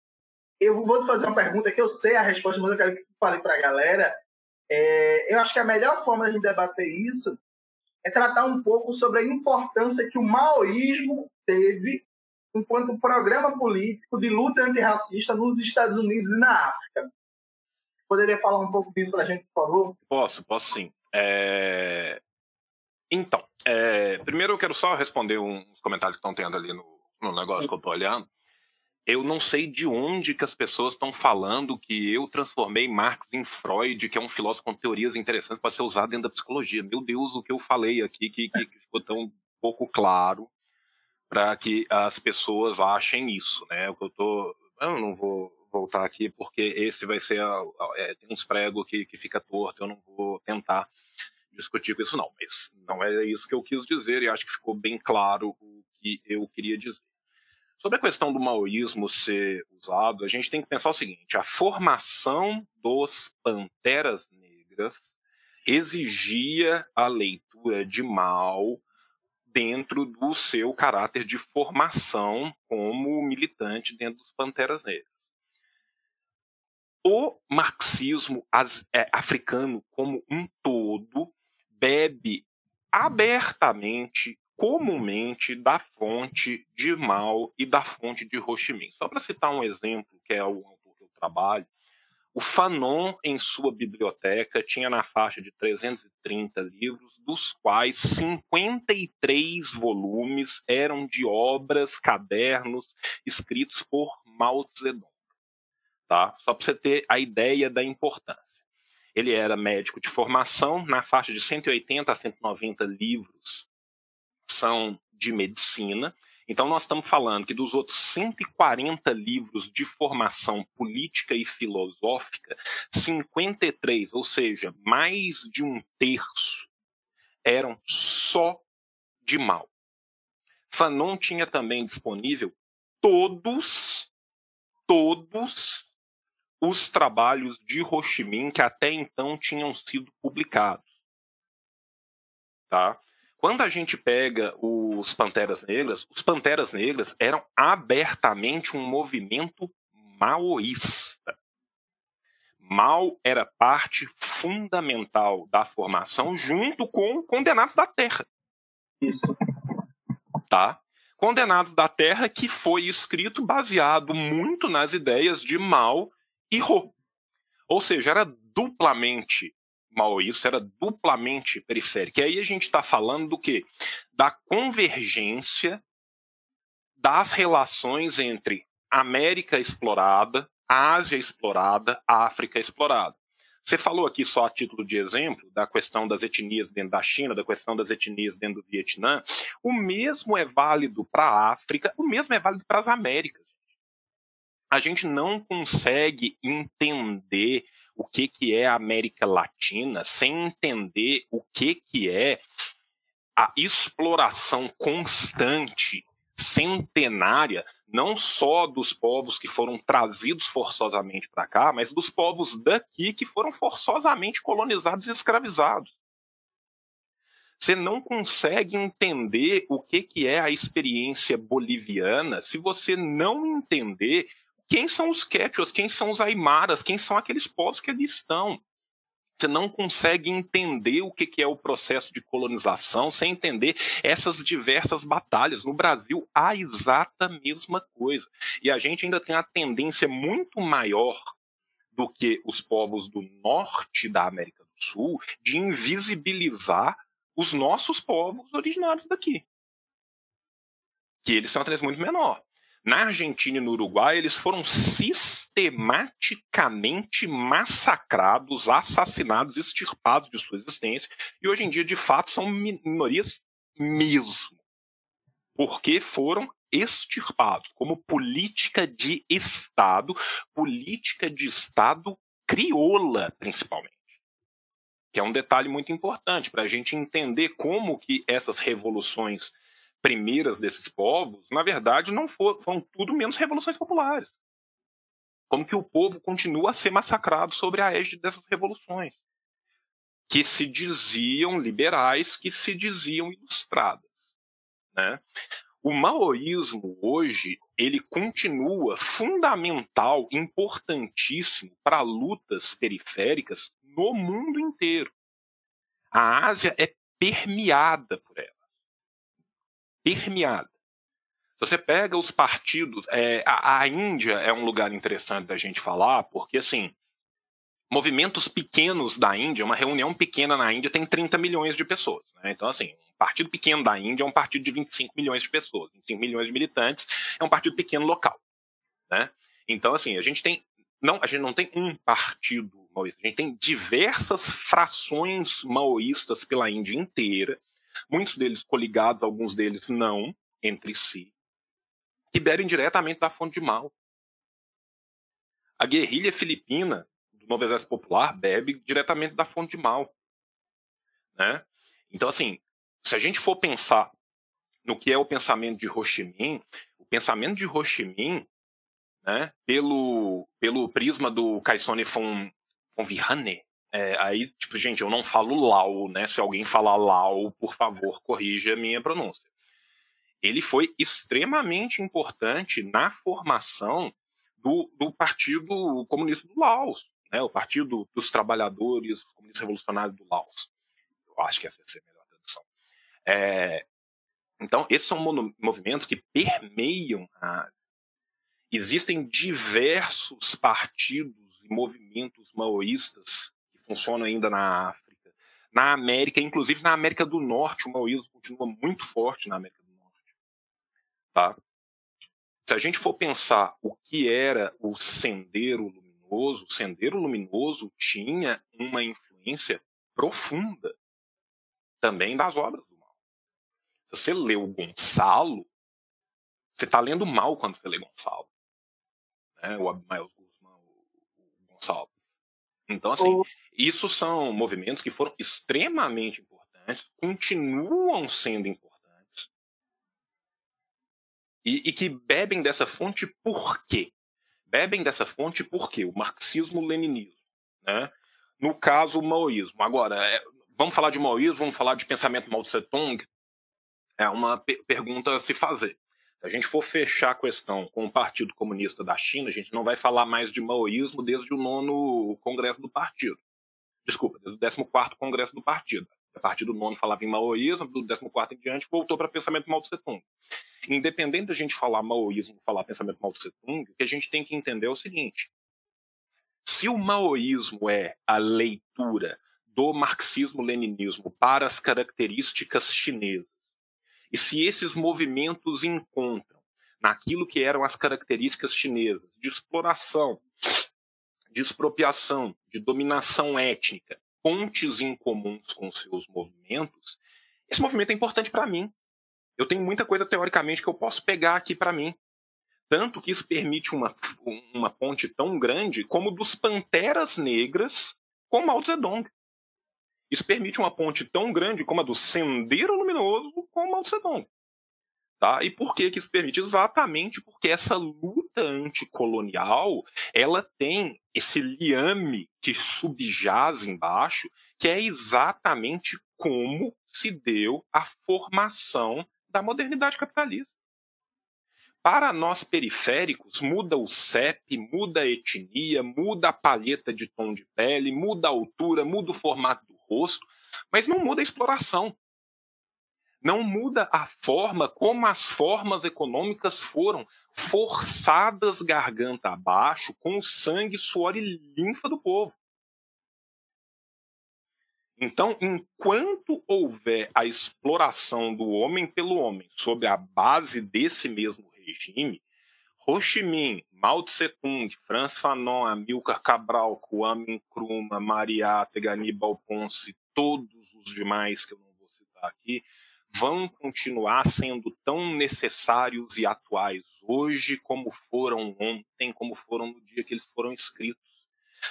eu vou te fazer uma pergunta que eu sei a resposta, mas eu quero que fale para a galera. É, eu acho que a melhor forma de debater isso é tratar um pouco sobre a importância que o maoísmo teve enquanto programa político de luta antirracista nos Estados Unidos e na África. Poderia falar um pouco disso para a gente, por favor? Posso, posso sim. É... Então, é... primeiro eu quero só responder uns comentários que estão tendo ali no, no negócio que eu estou olhando. Eu não sei de onde que as pessoas estão falando que eu transformei Marx em Freud, que é um filósofo com teorias interessantes para ser usado dentro da psicologia. Meu Deus, o que eu falei aqui que, que, ficou tão pouco claro para que as pessoas achem isso, né? O que eu tô, eu não vou voltar aqui porque esse vai ser é, tem uns pregos que, que fica torto, eu não vou tentar discutir com isso não, mas não é isso que eu quis dizer e acho que ficou bem claro o que eu queria dizer. Sobre a questão do maoísmo ser usado, a gente tem que pensar o seguinte: a formação dos panteras negras exigia a leitura de Mao dentro do seu caráter de formação como militante dentro dos panteras negras. O marxismo é, africano como um todo bebe abertamente comumente da fonte de Mao e da fonte de Ho Chi Minh. Só para citar um exemplo, que é o autor que eu trabalho, o Fanon, em sua biblioteca, tinha na faixa de 330 livros, dos quais 53 volumes eram de obras, cadernos, escritos por Mao Zedong. Tá? Só para você ter a ideia da importância. Ele era médico de formação, na faixa de 180 a 190 livros são de medicina. Então, nós estamos falando que dos outros 140 livros de formação política e filosófica, 53, ou seja, mais de um terço, eram só de mal. Fanon tinha também disponível todos, todos os trabalhos de Ho que até então tinham sido publicados. Tá? Quando a gente pega os Panteras Negras, os Panteras Negras eram abertamente um movimento maoísta. Mao era parte fundamental da formação junto com Condenados da Terra. Isso. Tá? Condenados da Terra que foi escrito baseado muito nas ideias de Mao e Ho. Ou seja, era duplamente maoísta era duplamente periférica. E aí a gente está falando do quê? Da convergência das relações entre América explorada, Ásia explorada, África explorada. Você falou aqui só a título de exemplo da questão das etnias dentro da China, da questão das etnias dentro do Vietnã. O mesmo é válido para a África, o mesmo é válido para as Américas. A gente não consegue entender o que, que é a América Latina, sem entender o que, que é a exploração constante, centenária, não só dos povos que foram trazidos forçosamente para cá, mas dos povos daqui que foram forçosamente colonizados e escravizados. Você não consegue entender o que, que é a experiência boliviana se você não entender quem são os Quechuas, quem são os Aimaras, quem são aqueles povos que ali estão. Você não consegue entender o que é o processo de colonização sem entender essas diversas batalhas. No Brasil, a exata mesma coisa. E a gente ainda tem a tendência muito maior do que os povos do norte da América do Sul de invisibilizar os nossos povos originários daqui. Que eles têm uma tendência muito menor. Na Argentina e no Uruguai, eles foram sistematicamente massacrados, assassinados, extirpados de sua existência, e hoje em dia, de fato, são minorias mesmo. Porque foram extirpados como política de Estado, política de Estado crioula, principalmente. Que é um detalhe muito importante para a gente entender como que essas revoluções primeiras desses povos, na verdade, não foram, foram tudo menos revoluções populares. Como que o povo continua a ser massacrado sobre a égide dessas revoluções, que se diziam liberais, que se diziam ilustradas. Né? O maoísmo hoje ele continua fundamental, importantíssimo para lutas periféricas no mundo inteiro. A Ásia é permeada por ela permeada. Se você pega os partidos, é, a, a, Índia é um lugar interessante da gente falar, porque assim, movimentos pequenos da Índia, uma reunião pequena na Índia tem 30 milhões de pessoas. Né? Então, assim, um partido pequeno da Índia é um partido de 25 milhões de pessoas, 25 milhões de militantes, é um partido pequeno local. Né? Então, assim, a gente tem. Não, a gente não tem um partido maoísta, a gente tem diversas frações maoístas pela Índia inteira, muitos deles coligados, alguns deles não, entre si, que bebem diretamente da fonte de Mao. A guerrilha filipina do Novo Exército Popular bebe diretamente da fonte de Mao. Né? Então, assim, se a gente for pensar no que é o pensamento de Ho Chi Minh, o pensamento de Ho Chi Minh, né, pelo, pelo prisma do Kaisone von, von Vihane, é, aí, tipo, gente, eu não falo Lao, né? Se alguém falar Lao, por favor, corrija a minha pronúncia. Ele foi extremamente importante na formação do, do Partido Comunista do Laos, né? o Partido dos Trabalhadores Comunistas Revolucionários do Laos. Eu acho que essa é a melhor tradução. É, então, esses são movimentos que permeiam a Ásia. Existem diversos partidos e movimentos maoístas funcionam ainda na África, na América, inclusive na América do Norte, o maoísmo continua muito forte na América do Norte. Tá? Se a gente for pensar o que era o Sendero Luminoso, o Sendero Luminoso tinha uma influência profunda também das obras do se você lê o Gonçalo, você está lendo mal quando você lê Gonçalo. Né? O Abimael Guzman, o Gonçalo. Então, assim, isso são movimentos que foram extremamente importantes, continuam sendo importantes, e, e que bebem dessa fonte por quê? Bebem dessa fonte porque o marxismo-leninismo, né? no caso, o maoísmo. Agora, é, vamos falar de maoísmo, vamos falar de pensamento Mao Tse Tung, é uma pergunta a se fazer. A gente for fechar a questão com o Partido Comunista da China, a gente não vai falar mais de maoísmo desde o nono Congresso do Partido. Desculpa, desde o 14 Congresso do Partido. A partir do nono falava em maoísmo, do 14 em diante voltou para pensamento Mao Tse Tung. Independente da gente falar maoísmo, falar pensamento Mao Tse Tung, o que a gente tem que entender é o seguinte: se o maoísmo é a leitura do marxismo-leninismo para as características chinesas, e se esses movimentos encontram naquilo que eram as características chinesas de exploração, de expropriação, de dominação étnica, pontes incomuns com seus movimentos, esse movimento é importante para mim. Eu tenho muita coisa teoricamente que eu posso pegar aqui para mim. Tanto que isso permite uma, uma ponte tão grande como dos Panteras Negras com Mao Zedong. Isso permite uma ponte tão grande como a do Sendero Luminoso com Mao Tung. Tá? E por que, que isso permite? Exatamente porque essa luta anticolonial ela tem esse liame que subjaz embaixo, que é exatamente como se deu a formação da modernidade capitalista. Para nós periféricos, muda o CEP, muda a etnia, muda a palheta de tom de pele, muda a altura, muda o formato do rosto, mas não muda a exploração. Não muda a forma como as formas econômicas foram forçadas garganta abaixo com o sangue, suor e linfa do povo. Então, enquanto houver a exploração do homem pelo homem sobre a base desse mesmo regime, Ho Chi Minh, Mao Tse Tung, Franz Fanon, Amilcar Cabral, Kwame Nkrumah, Mariátegua, Aníbal Ponce, todos os demais que eu não vou citar aqui, vão continuar sendo tão necessários e atuais hoje como foram ontem, como foram no dia que eles foram escritos.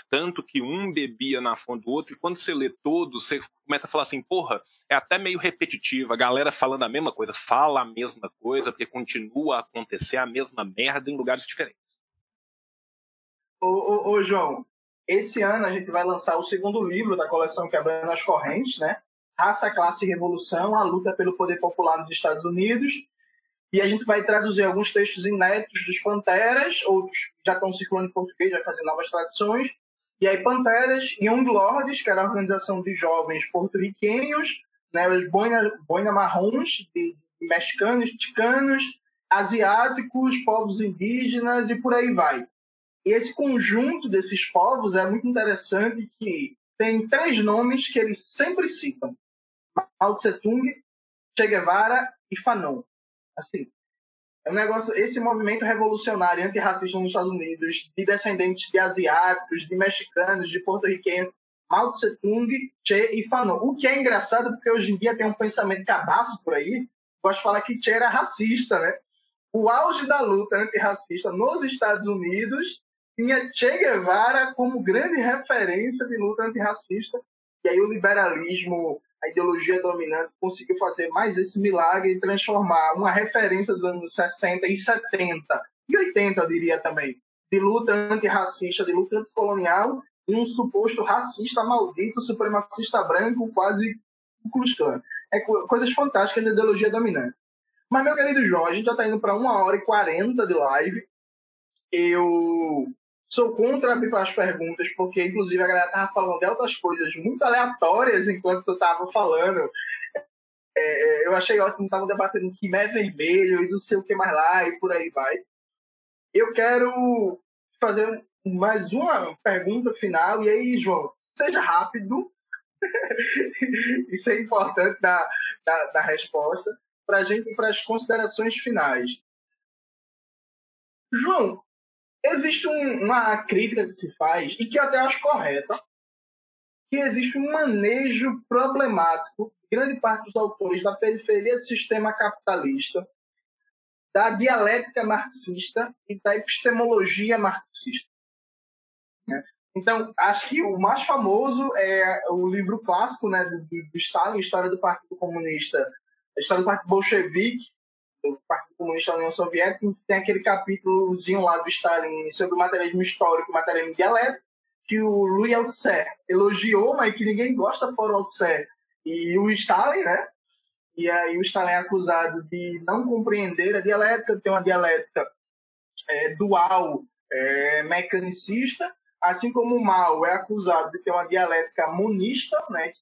Tanto que um bebia na fonte do outro, e quando você lê todos, você começa a falar assim, porra, é até meio repetitivo, a galera falando a mesma coisa, fala a mesma coisa, porque continua a acontecer a mesma merda em lugares diferentes. Ô, ô, ô João, esse ano a gente vai lançar o segundo livro da coleção Quebrando as Correntes, né? Raça, Classe e Revolução, a luta pelo poder popular nos Estados Unidos. E a gente vai traduzir alguns textos inéditos dos Panteras, outros já estão circulando em português, vai fazer novas traduções. E aí, Panteras, Young Lords, que era a organização de jovens porto-riquenhos, né, os boina, boina marrons, de, de mexicanos, ticanos, asiáticos, povos indígenas e por aí vai. E esse conjunto desses povos é muito interessante que tem três nomes que eles sempre citam. Mao Tse Tung, Che Guevara e Fanon. Assim, É um negócio, esse movimento revolucionário antirracista nos Estados Unidos, de descendentes de asiáticos, de mexicanos, de porto-riquenhos, Mao Tse Tung, Che e Fanon. O que é engraçado, porque hoje em dia tem um pensamento cabaço por aí, gosto de falar que Che era racista, né? O auge da luta antirracista nos Estados Unidos tinha Che Guevara como grande referência de luta antirracista, e aí o liberalismo a ideologia dominante conseguiu fazer mais esse milagre e transformar uma referência dos anos 60 e 70 e 80, eu diria também, de luta antirracista, de luta anticolonial, um suposto racista maldito, supremacista branco, quase Klux É coisas fantásticas da ideologia dominante. Mas, meu querido João, a gente já está indo para uma hora e quarenta de live. Eu Sou contra as perguntas, porque inclusive a galera tava falando de outras coisas muito aleatórias enquanto eu tava falando. É, é eu achei ótimo, tava debatendo que é vermelho e não sei o que mais lá e por aí vai. Eu quero fazer mais uma pergunta final, e aí, João, seja rápido. [LAUGHS] Isso é importante da, da, da resposta para a gente para as considerações finais. João, existe um, uma crítica que se faz, e que até acho correta, que existe um manejo problemático de grande parte dos autores da periferia do sistema capitalista, da dialética marxista e da epistemologia marxista. Né? Então, acho que o mais famoso é o livro clássico né, do, do Stalin, História do Partido Comunista, História do Partido Bolchevique, do Partido Comunista da União Soviética, tem aquele capítulozinho lá do Stalin sobre o materialismo histórico e o materialismo dialético, que o Louis Althusser elogiou, mas que ninguém gosta fora o Althusser. E o Stalin, né? E aí o Stalin é acusado de não compreender a dialética, ter uma dialética é, dual, é, mecanicista, assim como o Mao é acusado de ter uma dialética monista, né,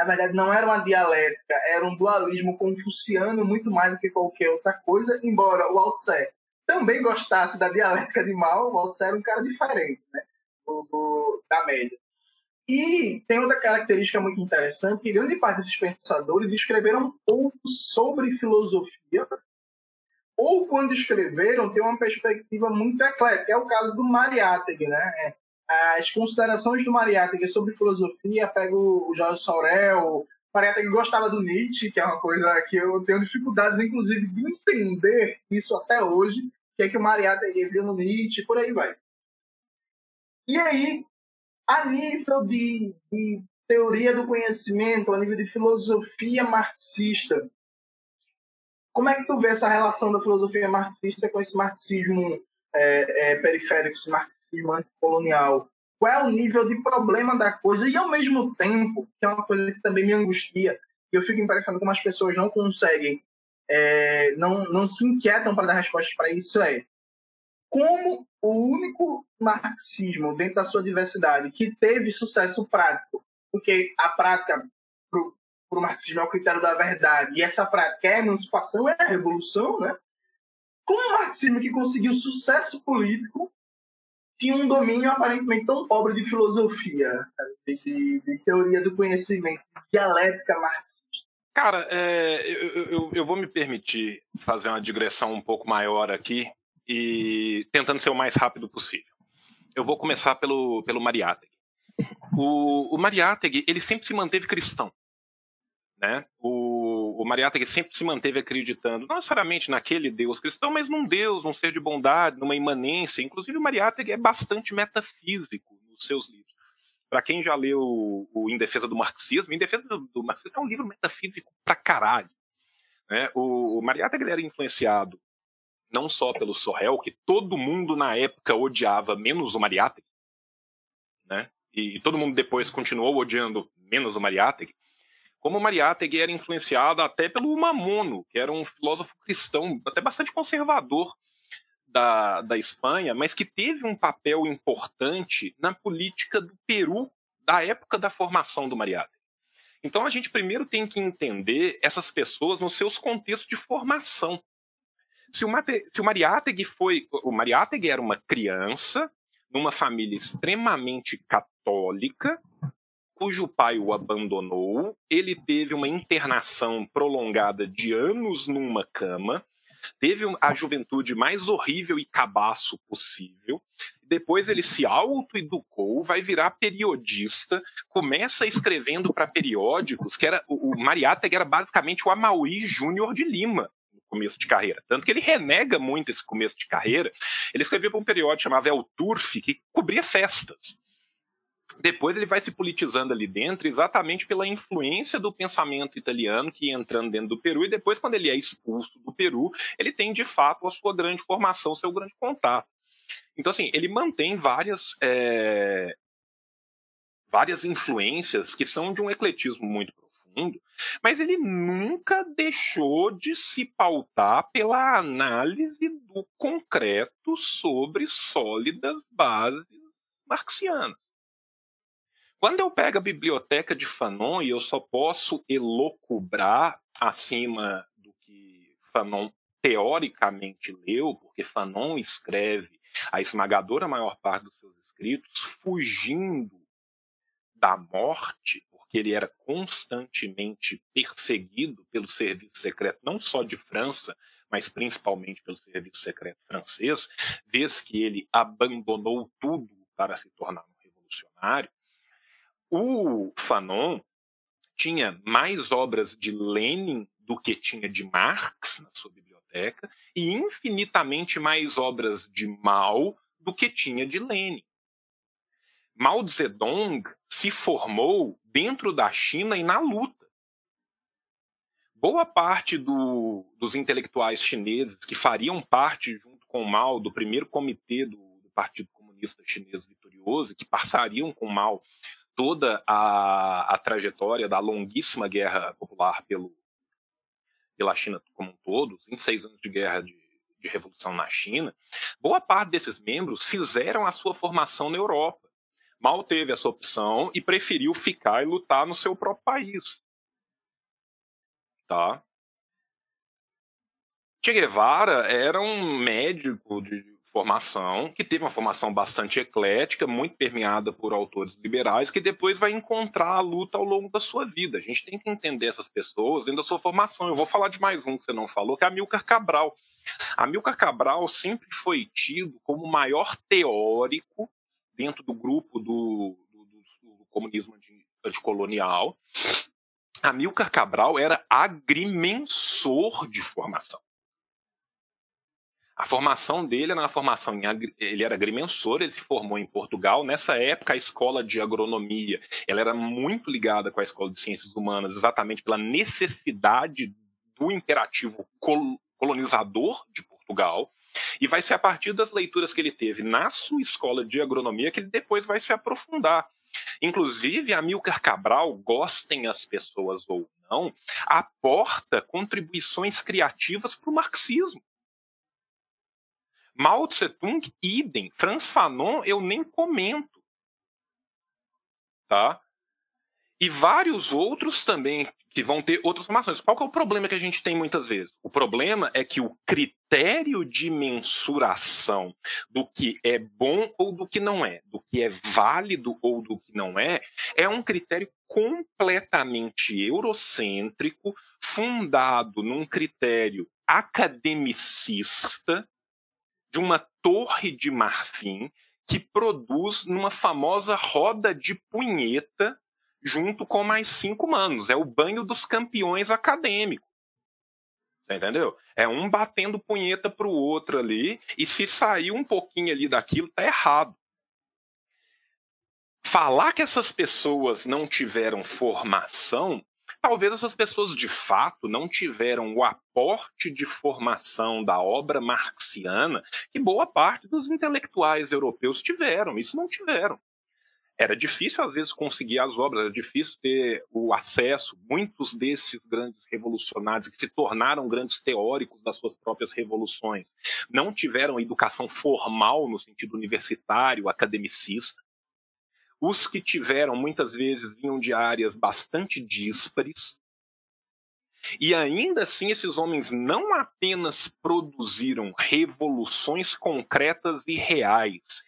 na verdade não era uma dialética, era um dualismo confuciano muito mais do que qualquer outra coisa, embora o Althusser também gostasse da dialética de Mao, o Althusser era um cara diferente, né, do, da média. E tem outra característica muito interessante, que grande parte desses pensadores escreveram pouco sobre filosofia, ou quando escreveram, tem uma perspectiva muito eclética, é o caso do Mariátegui, né? As considerações do Mariátegui sobre filosofia, pego o Jorge Sorel, Mariátegui gostava do Nietzsche, que é uma coisa que eu tenho dificuldades, inclusive, de entender isso até hoje, que é que o Mariátegui viu no Nietzsche, por aí vai. E aí, a nível de, de teoria do conhecimento, a nível de filosofia marxista, como é que tu vê essa relação da filosofia marxista com esse marxismo é, é, periférico, esse marxismo racismo anticolonial, qual é o nível de problema da coisa e ao mesmo tempo, que é uma coisa que também me angustia, e eu fico impressionado como as pessoas não conseguem, é, não, não se inquietam para dar respostas para isso, é como o único marxismo dentro da sua diversidade que teve sucesso prático, porque a prática para o marxismo é o critério da verdade, e essa prática é a emancipação, é a revolução, né? Como o marxismo que conseguiu sucesso político tinha um domínio aparentemente tão pobre de filosofia, de, de, teoria do conhecimento, dialética marxista. Cara, é, eu, eu, eu, vou me permitir fazer uma digressão um pouco maior aqui e tentando ser o mais rápido possível. Eu vou começar pelo, pelo Mariátegui. O, o Mariátegui, ele sempre se manteve cristão. Né? O, o Mariátegui sempre se manteve acreditando, não necessariamente naquele Deus cristão, mas num Deus, num ser de bondade, numa imanência. Inclusive, o Mariátegui é bastante metafísico nos seus livros. Para quem já leu o Em Defesa do Marxismo, Em Defesa do Marxismo é um livro metafísico pra caralho. Né? O, o Mariátegui era influenciado não só pelo Sorrel, que todo mundo na época odiava, menos o Mariátegui, né? e todo mundo depois continuou odiando menos o Mariátegui, como Mariátegui era influenciada até pelo Mamono, que era um filósofo cristão, até bastante conservador da, da Espanha, mas que teve um papel importante na política do Peru da época da formação do Mariátegui. Então a gente primeiro tem que entender essas pessoas nos seus contextos de formação. Se o, Mate, se o Mariátegui foi. O Mariátegui era uma criança numa família extremamente católica, cujo pai o abandonou, ele teve uma internação prolongada de anos numa cama, teve a juventude mais horrível e cabaço possível. Depois ele se autoeducou, vai virar periodista, começa escrevendo para periódicos, que era o, o Mariátegui era basicamente o Amauí Júnior de Lima no começo de carreira. Tanto que ele renega muito esse começo de carreira. Ele escreveu para um periódico chamado El Turf, que cobria festas. Depois ele vai se politizando ali dentro exatamente pela influência do pensamento italiano que ia entrando dentro do Peru, e depois, quando ele é expulso do Peru, ele tem de fato a sua grande formação, seu grande contato. Então, assim, ele mantém várias, é, várias influências que são de um ecletismo muito profundo, mas ele nunca deixou de se pautar pela análise do concreto sobre sólidas bases marxianas. Quando eu pego a biblioteca de Fanon e eu só posso elocubrar acima do que Fanon teoricamente leu, porque Fanon escreve a esmagadora maior parte dos seus escritos fugindo da morte, porque ele era constantemente perseguido pelo serviço secreto, não só de França, mas principalmente pelo serviço secreto francês, vez que ele abandonou tudo para se tornar um revolucionário. O Fanon tinha mais obras de Lenin do que tinha de Marx na sua biblioteca e infinitamente mais obras de Mao do que tinha de Lenin. Mao Zedong se formou dentro da China e na luta. Boa parte do, dos intelectuais chineses que fariam parte, junto com Mao, do primeiro comitê do, do Partido Comunista Chinês Vitorioso, que passariam com Mao toda a, a trajetória da longuíssima guerra popular pelo, pela China como um todo, 26 anos de guerra de, de revolução na China, boa parte desses membros fizeram a sua formação na Europa. Mal teve essa opção e preferiu ficar e lutar no seu próprio país. Tá? Che Guevara era um médico de formação, que teve uma formação bastante eclética, muito permeada por autores liberais, que depois vai encontrar a luta ao longo da sua vida. A gente tem que entender essas pessoas dentro da sua formação. Eu vou falar de mais um que você não falou, que é Amilcar Cabral. Amilcar Cabral sempre foi tido como o maior teórico dentro do grupo do, do, do, do comunismo anticolonial. Amilcar Cabral era agrimensor de formação. A formação dele era uma formação em ele era agrimensor, ele se formou em Portugal. Nessa época, a escola de agronomia ela era muito ligada com a escola de ciências humanas, exatamente pela necessidade do imperativo colonizador de Portugal. E vai ser a partir das leituras que ele teve na sua escola de agronomia que ele depois vai se aprofundar. Inclusive, Amilcar Cabral, gostem as pessoas ou não, aporta contribuições criativas para o marxismo. Mao Tse Tung, idem. Franz Fanon, eu nem comento. Tá? E vários outros também que vão ter outras formações. Qual é o problema que a gente tem muitas vezes? O problema é que o critério de mensuração do que é bom ou do que não é, do que é válido ou do que não é, é um critério completamente eurocêntrico, fundado num critério academicista, de uma torre de marfim que produz numa famosa roda de punheta junto com mais cinco manos. É o banho dos campeões acadêmicos. Entendeu? É um batendo punheta pro outro ali, e se sair um pouquinho ali daquilo, tá errado. Falar que essas pessoas não tiveram formação Talvez essas pessoas de fato não tiveram o aporte de formação da obra marxiana que boa parte dos intelectuais europeus tiveram. Isso não tiveram. Era difícil, às vezes, conseguir as obras, era difícil ter o acesso. Muitos desses grandes revolucionários que se tornaram grandes teóricos das suas próprias revoluções não tiveram educação formal no sentido universitário, academicista. Os que tiveram, muitas vezes, vinham de áreas bastante díspares. E ainda assim, esses homens não apenas produziram revoluções concretas e reais,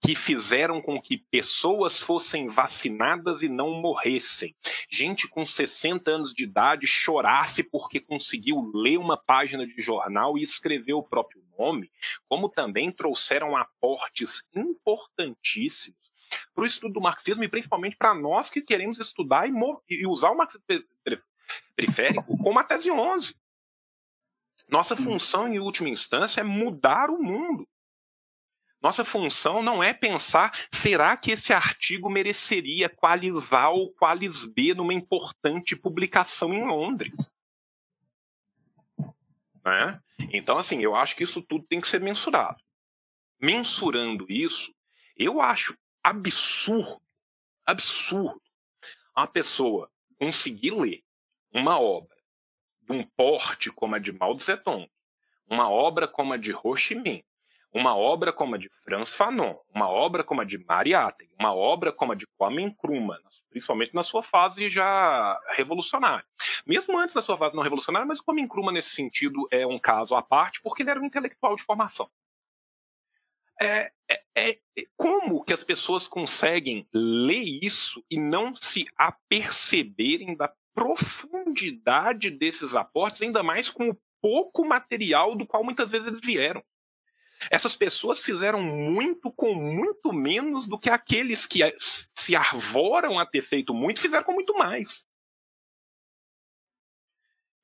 que fizeram com que pessoas fossem vacinadas e não morressem. Gente com 60 anos de idade chorasse porque conseguiu ler uma página de jornal e escrever o próprio nome, como também trouxeram aportes importantíssimos para o estudo do marxismo e principalmente para nós que queremos estudar e, e usar o marxismo periférico como a tese 11. Nossa função, em última instância, é mudar o mundo. Nossa função não é pensar, será que esse artigo mereceria qualis A ou qualis B numa importante publicação em Londres? Né? Então, assim, eu acho que isso tudo tem que ser mensurado. Mensurando isso, eu acho absurdo, absurdo, uma pessoa conseguir ler uma obra de um porte como a de Mao Tung, uma obra como a de Ho Chi Minh, uma obra como a de Franz Fanon, uma obra como a de Mariátegui, uma obra como a de Kwame Nkrumah, principalmente na sua fase já revolucionária. Mesmo antes da sua fase não revolucionária, mas o Kwame Nkrumah nesse sentido é um caso à parte, porque ele era um intelectual de formação. É, é, é, como que as pessoas conseguem ler isso e não se aperceberem da profundidade desses aportes, ainda mais com o pouco material do qual muitas vezes eles vieram? Essas pessoas fizeram muito com muito menos do que aqueles que se arvoram a ter feito muito fizeram com muito mais.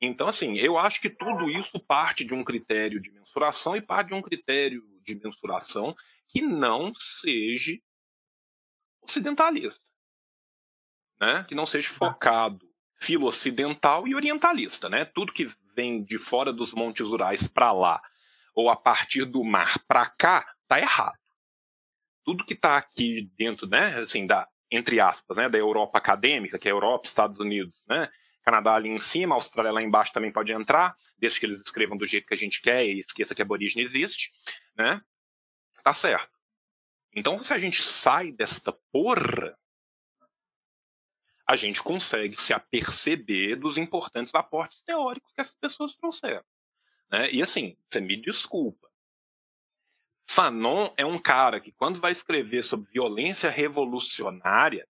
Então, assim, eu acho que tudo isso parte de um critério de mensuração e parte de um critério de mensuração que não seja ocidentalista. Né? Que não seja focado filo-ocidental e orientalista. Né? Tudo que vem de fora dos montes rurais para lá ou a partir do mar para cá, tá errado. Tudo que está aqui dentro, né, assim, da entre aspas, né, da Europa acadêmica, que é Europa, Estados Unidos, né, Canadá ali em cima, Austrália lá embaixo também pode entrar, desde que eles escrevam do jeito que a gente quer e esqueça que aborígene existe, né? Tá certo. Então, se a gente sai desta porra, a gente consegue se aperceber dos importantes aportes teóricos que essas pessoas trouxeram. Né? E assim, você me desculpa. Fanon é um cara que, quando vai escrever sobre violência revolucionária,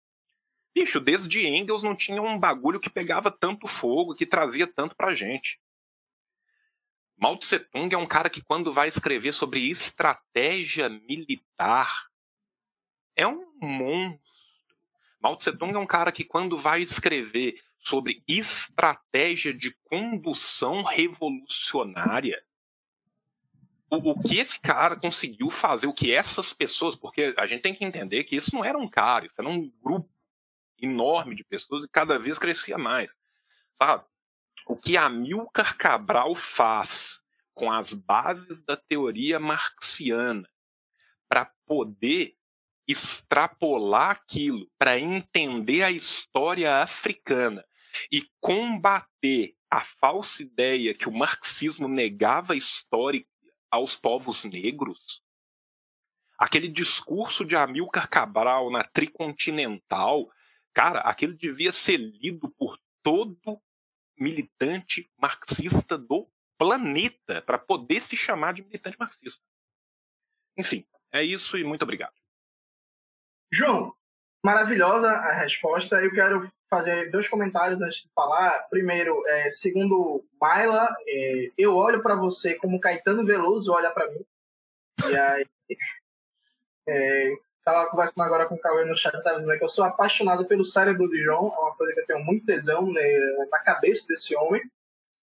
bicho, desde Engels não tinha um bagulho que pegava tanto fogo, que trazia tanto pra gente. Mao Tse Tung é um cara que, quando vai escrever sobre estratégia militar, é um monstro. Mao Tse Tung é um cara que, quando vai escrever sobre estratégia de condução revolucionária. O, o, que esse cara conseguiu fazer, o que essas pessoas, porque a gente tem que entender que isso não era um cara, isso era um grupo enorme de pessoas e cada vez crescia mais. Sabe? O que Amilcar Cabral faz com as bases da teoria marxiana para poder extrapolar aquilo, para entender a história africana e combater a falsa ideia que o marxismo negava história aos povos negros, aquele discurso de Amilcar Cabral na Tricontinental, cara, aquele devia ser lido por todo militante marxista do planeta para poder se chamar de militante marxista. Enfim, é isso e muito obrigado. João, maravilhosa a resposta. Eu quero fazer dois comentários antes de falar. Primeiro, é, segundo Maila, é, eu olho para você como Caetano Veloso olha para mim. E aí, [LAUGHS] é, tava conversando agora com o Cauê no chat, tá dizendo que eu sou apaixonado pelo cérebro de João, é uma coisa que eu tenho muito tesão né, na cabeça desse homem.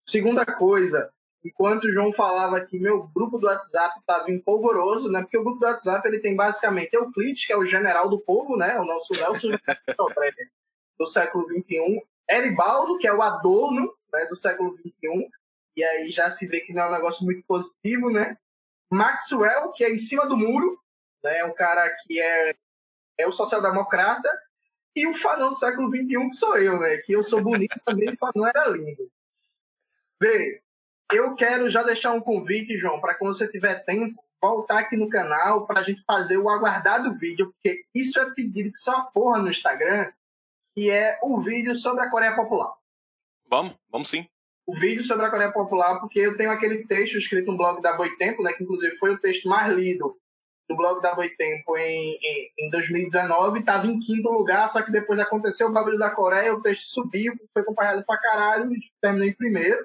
Segunda coisa, enquanto o João falava que meu grupo do WhatsApp estava empolvoroso, né? Porque o grupo do WhatsApp ele tem basicamente Euclides, que é o general do povo, né? O nosso Nelson [LAUGHS] do século XXI, Eribaldo, que é o Adorno né, do século XXI, e aí já se vê que não é um negócio muito positivo, né? Maxwell, que é em cima do muro, né? Um cara que é, é o social-democrata, e o Fanon do século XXI, que sou eu, né? Que eu sou bonito [LAUGHS] também, o Fanon era lindo. Vê, eu quero já deixar um convite, João, para quando você tiver tempo, voltar aqui no canal para a gente fazer o aguardado vídeo, porque isso é pedido que só porra no Instagram, que é o vídeo sobre a Coreia Popular. Vamos, vamos sim. O vídeo sobre a Coreia Popular, porque eu tenho aquele texto escrito no blog da Boitempo, né, que inclusive foi o texto mais lido do blog da Boitempo em, em, em 2019, estava em quinto lugar, só que depois aconteceu o bagulho da Coreia, o texto subiu, foi comparado pra caralho, terminei em primeiro.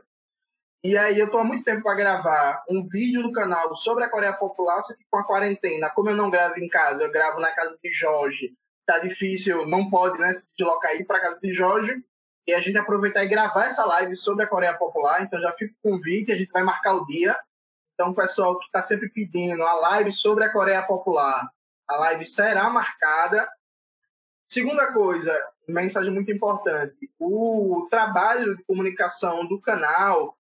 E aí eu tô há muito tempo para gravar um vídeo no canal sobre a Coreia Popular, só que com a quarentena, como eu não gravo em casa, eu gravo na casa de Jorge, tá difícil, não pode né, se deslocar aí para casa de Jorge, e a gente aproveitar e gravar essa live sobre a Coreia Popular, então já fica o convite, a gente vai marcar o dia. Então, o pessoal que está sempre pedindo a live sobre a Coreia Popular, a live será marcada. Segunda coisa, mensagem muito importante: o trabalho de comunicação do canal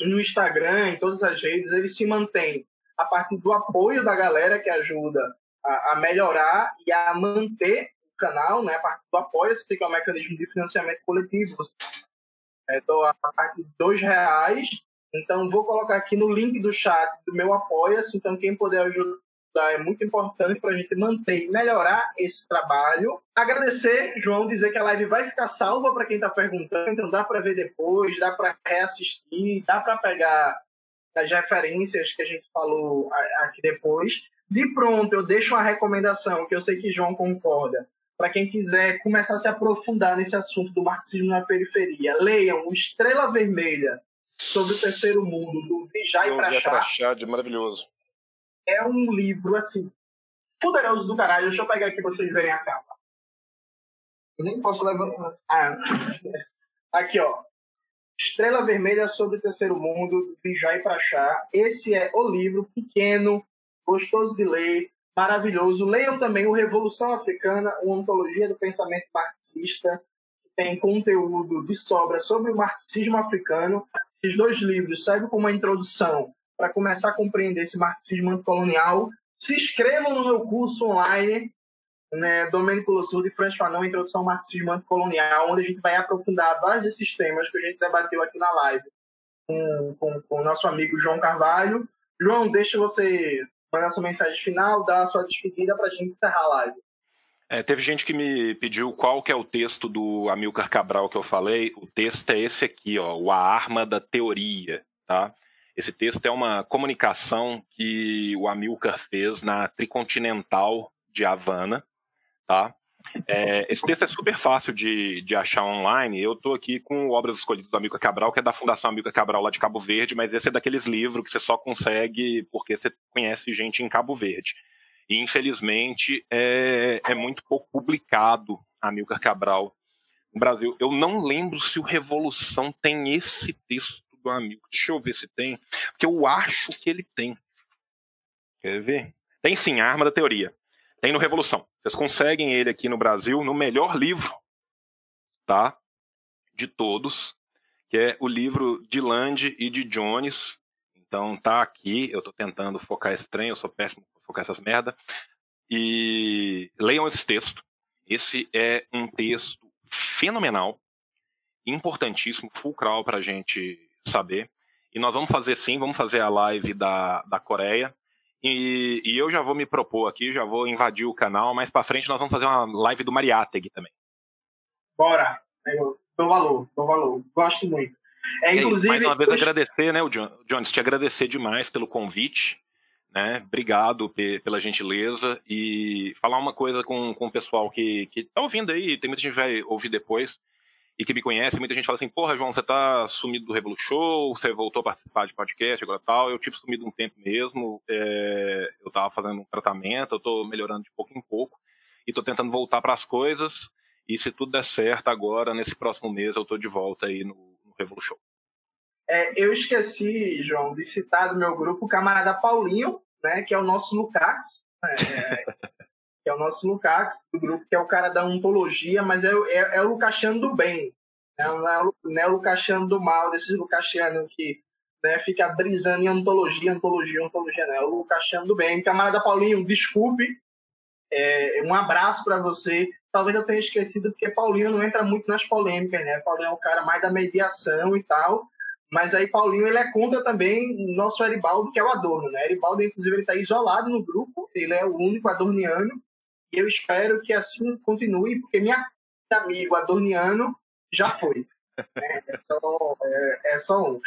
no Instagram, em todas as redes, ele se mantém a partir do apoio da galera que ajuda a, a melhorar e a manter o canal, né? A partir do apoio, você tem que é um mecanismo de financiamento coletivo. Então, a partir de dois reais. Então, vou colocar aqui no link do chat do meu apoia-se. Então, quem puder ajudar é muito importante para a gente manter e melhorar esse trabalho. Agradecer, João, dizer que a live vai ficar salva para quem está perguntando, então dá para ver depois, dá para reassistir, dá para pegar as referências que a gente falou aqui depois. De pronto, eu deixo uma recomendação, que eu sei que João concorda, para quem quiser começar a se aprofundar nesse assunto do marxismo na periferia. Leiam o Estrela Vermelha sobre o Terceiro Mundo, do Vijay. Prachá, maravilhoso é um livro, assim, poderoso do caralho. Deixa eu pegar aqui pra vocês verem a capa. Eu nem posso levantar. Ah, [LAUGHS] aqui, ó. Estrela Vermelha sobre o Terceiro Mundo, de Jai Prachá. Esse é o livro pequeno, gostoso de ler, maravilhoso. Leiam também o Revolução Africana, uma antologia do pensamento marxista, que tem conteúdo de sobra sobre o marxismo africano. Esses dois livros servem como uma introdução para começar a compreender esse marxismo anticolonial, se inscrevam no meu curso online, né, Domênico Lossur e Franz Fanon, Introdução ao Marxismo Anticolonial, onde a gente vai aprofundar vários desses temas que a gente debateu aqui na live com, com, com o nosso amigo João Carvalho. João, deixa você mandar sua mensagem final, dar sua despedida para a gente encerrar a live. É, teve gente que me pediu qual que é o texto do Amilcar Cabral que eu falei. O texto é esse aqui, ó, o A Arma da Teoria, tá? Esse texto é uma comunicação que o Amilcar fez na Tricontinental de Havana, tá? É, esse texto é super fácil de, de achar online. Eu estou aqui com Obras Escolhidas do Amilcar Cabral, que é da Fundação Amilcar Cabral lá de Cabo Verde, mas esse é daqueles livros que você só consegue porque você conhece gente em Cabo Verde. E, infelizmente, é, é muito pouco publicado Amilcar Cabral no Brasil. Eu não lembro se o Revolução tem esse texto do amigo. Deixa eu ver se tem. Porque eu acho que ele tem. Quer ver? Tem sim, a arma da teoria. Tem no Revolução. Vocês conseguem ele aqui no Brasil no melhor livro, tá? De todos, que é o livro de Land e de Jones. Então tá aqui, eu tô tentando focar esse trem, eu sou péssimo pra focar essas merda. E leiam esse texto. Esse é um texto fenomenal, importantíssimo, fulcral para a gente saber. E nós vamos fazer sim, vamos fazer a live da, da Coreia. E, e eu já vou me propor aqui, já vou invadir o canal. Mais para frente nós vamos fazer uma live do Mariátegui também. Bora! dou valor, dou valor. Gosto muito. É, é mais uma vez agradecer, né, o John, Jones, te agradecer demais pelo convite. Né? Obrigado pela gentileza e falar uma coisa com, com o pessoal que, que tá ouvindo aí, tem muita gente que vai ouvir depois e que me conhece, muita gente fala assim, porra, João, você tá sumido do Revolu Show, você voltou a participar de podcast, agora tal. Eu tive sumido um tempo mesmo, é, eu tava fazendo um tratamento, eu tô melhorando de pouco em pouco, e tô tentando voltar para as coisas, e se tudo der certo agora, nesse próximo mês, eu tô de volta aí no, É, eu esqueci, João, de citar do meu grupo o camarada Paulinho, né, que é o nosso Lucax, é, [LAUGHS] que é o nosso Lukács do grupo, que é o cara da ontologia, mas é, é, é o Lucachiano do bem, né? não, é, não é o Lucachiano do mal, desses Lucachianos que né, fica brisando em ontologia, ontologia, ontologia, né? É o Lucachiano do bem. Camarada Paulinho, desculpe, é, um abraço para você. Talvez eu tenha esquecido, porque Paulinho não entra muito nas polêmicas, né? Paulinho é o cara mais da mediação e tal, mas aí Paulinho ele é contra também nosso Eribaldo, que é o Adorno, né? Eribaldo, inclusive, ele está isolado no grupo, ele é o único adorniano, e eu espero que assim continue, porque minha amigo adorniano já foi. É, é, só, é, é só um.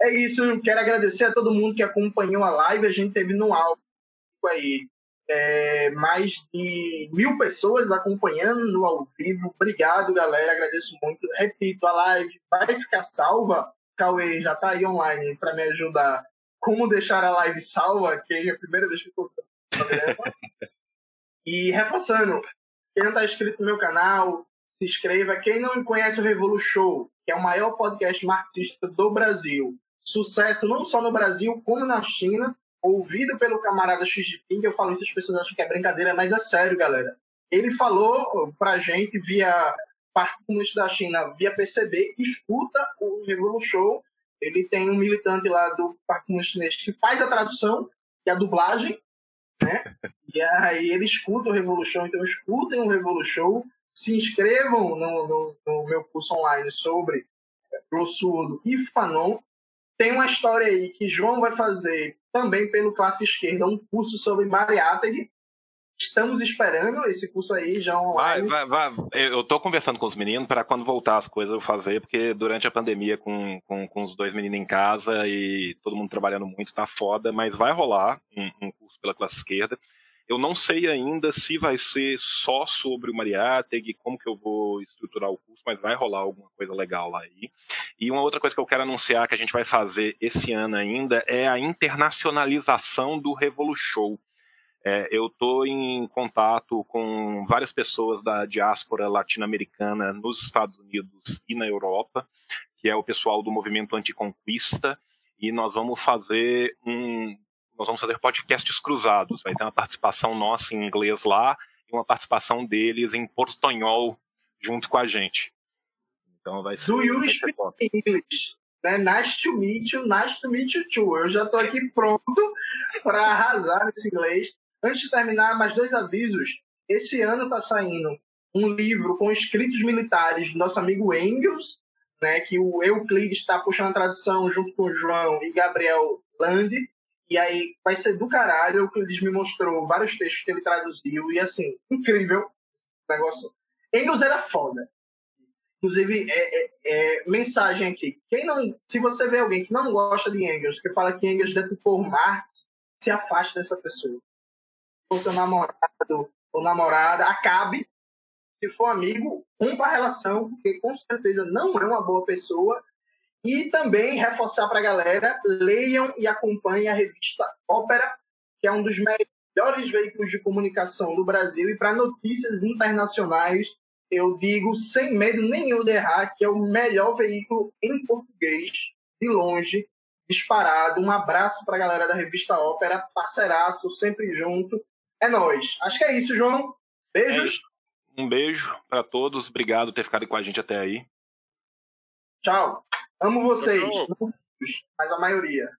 É isso, quero agradecer a todo mundo que acompanhou a live. A gente teve no público aí. É, mais de mil pessoas acompanhando no ao vivo. Obrigado, galera. Agradeço muito. Repito, a live vai ficar salva. Cauê já está aí online para me ajudar. Como deixar a live salva, que é a primeira vez que eu estou E reforçando, quem não está inscrito no meu canal, se inscreva. Quem não conhece o Revolu Show, que é o maior podcast marxista do Brasil, sucesso não só no Brasil, como na China, ouvido pelo camarada Xi Jinping. Eu falo isso, as pessoas acham que é brincadeira, mas é sério, galera. Ele falou pra gente via Partido Comunista da China, via PCB, escuta o Revolu Show. Ele tem um militante lá do Partido Comunista Chinês que faz a tradução e a dublagem, né? E aí ele escuta o Revolution, então escutem o Revolution, se inscrevam no, no, no meu curso online sobre Glossurdo e Fanon. Tem uma história aí que João vai fazer também pelo Classe Esquerda, um curso sobre Mariátegui. Estamos esperando esse curso aí já online. Vai, vai, vai. Eu estou conversando com os meninos para quando voltar as coisas eu fazer, porque durante a pandemia, com, com, com, os dois meninos em casa e todo mundo trabalhando muito, tá foda, mas vai rolar um, um curso pela classe esquerda. Eu não sei ainda se vai ser só sobre o Mariátegui, como que eu vou estruturar o curso, mas vai rolar alguma coisa legal lá aí. E uma outra coisa que eu quero anunciar que a gente vai fazer esse ano ainda é a internacionalização do Revolution. É, eu estou em contato com várias pessoas da diáspora latino-americana nos Estados Unidos e na Europa, que é o pessoal do movimento anticonquista, e nós vamos fazer um, nós vamos fazer podcasts cruzados. Vai ter uma participação nossa em inglês lá e uma participação deles em portunhol junto com a gente. Então vai ser. Do you speak English? Né? Nice to meet you, nice to meet you too. Eu já estou aqui pronto [LAUGHS] para arrasar nesse inglês. Antes de terminar, mais dois avisos. Esse ano está saindo um livro com escritos militares do nosso amigo Engels, né, que o Euclides está puxando a tradução junto com o João e Gabriel Lande. E aí vai ser do caralho o que eles me mostrou vários textos que ele traduziu. E assim, incrível negócio. Engels era foda. Inclusive, é, é, é, mensagem aqui. Quem não, se você vê alguém que não gosta de Engels, que fala que Engels por Marx, se afaste dessa pessoa. Se for seu namorado ou namorada, acabe. Se for amigo, rompa a relação, porque com certeza não é uma boa pessoa e também reforçar para a galera, leiam e acompanhem a revista Ópera, que é um dos melhores veículos de comunicação do Brasil. E para notícias internacionais, eu digo sem medo nenhum de errar que é o melhor veículo em português, de longe, disparado. Um abraço para a galera da revista Ópera, parceiraço, sempre junto. É nós. Acho que é isso, João. Beijos. É um beijo para todos. Obrigado por ter ficado com a gente até aí. Tchau. Amo vocês, mas a maioria.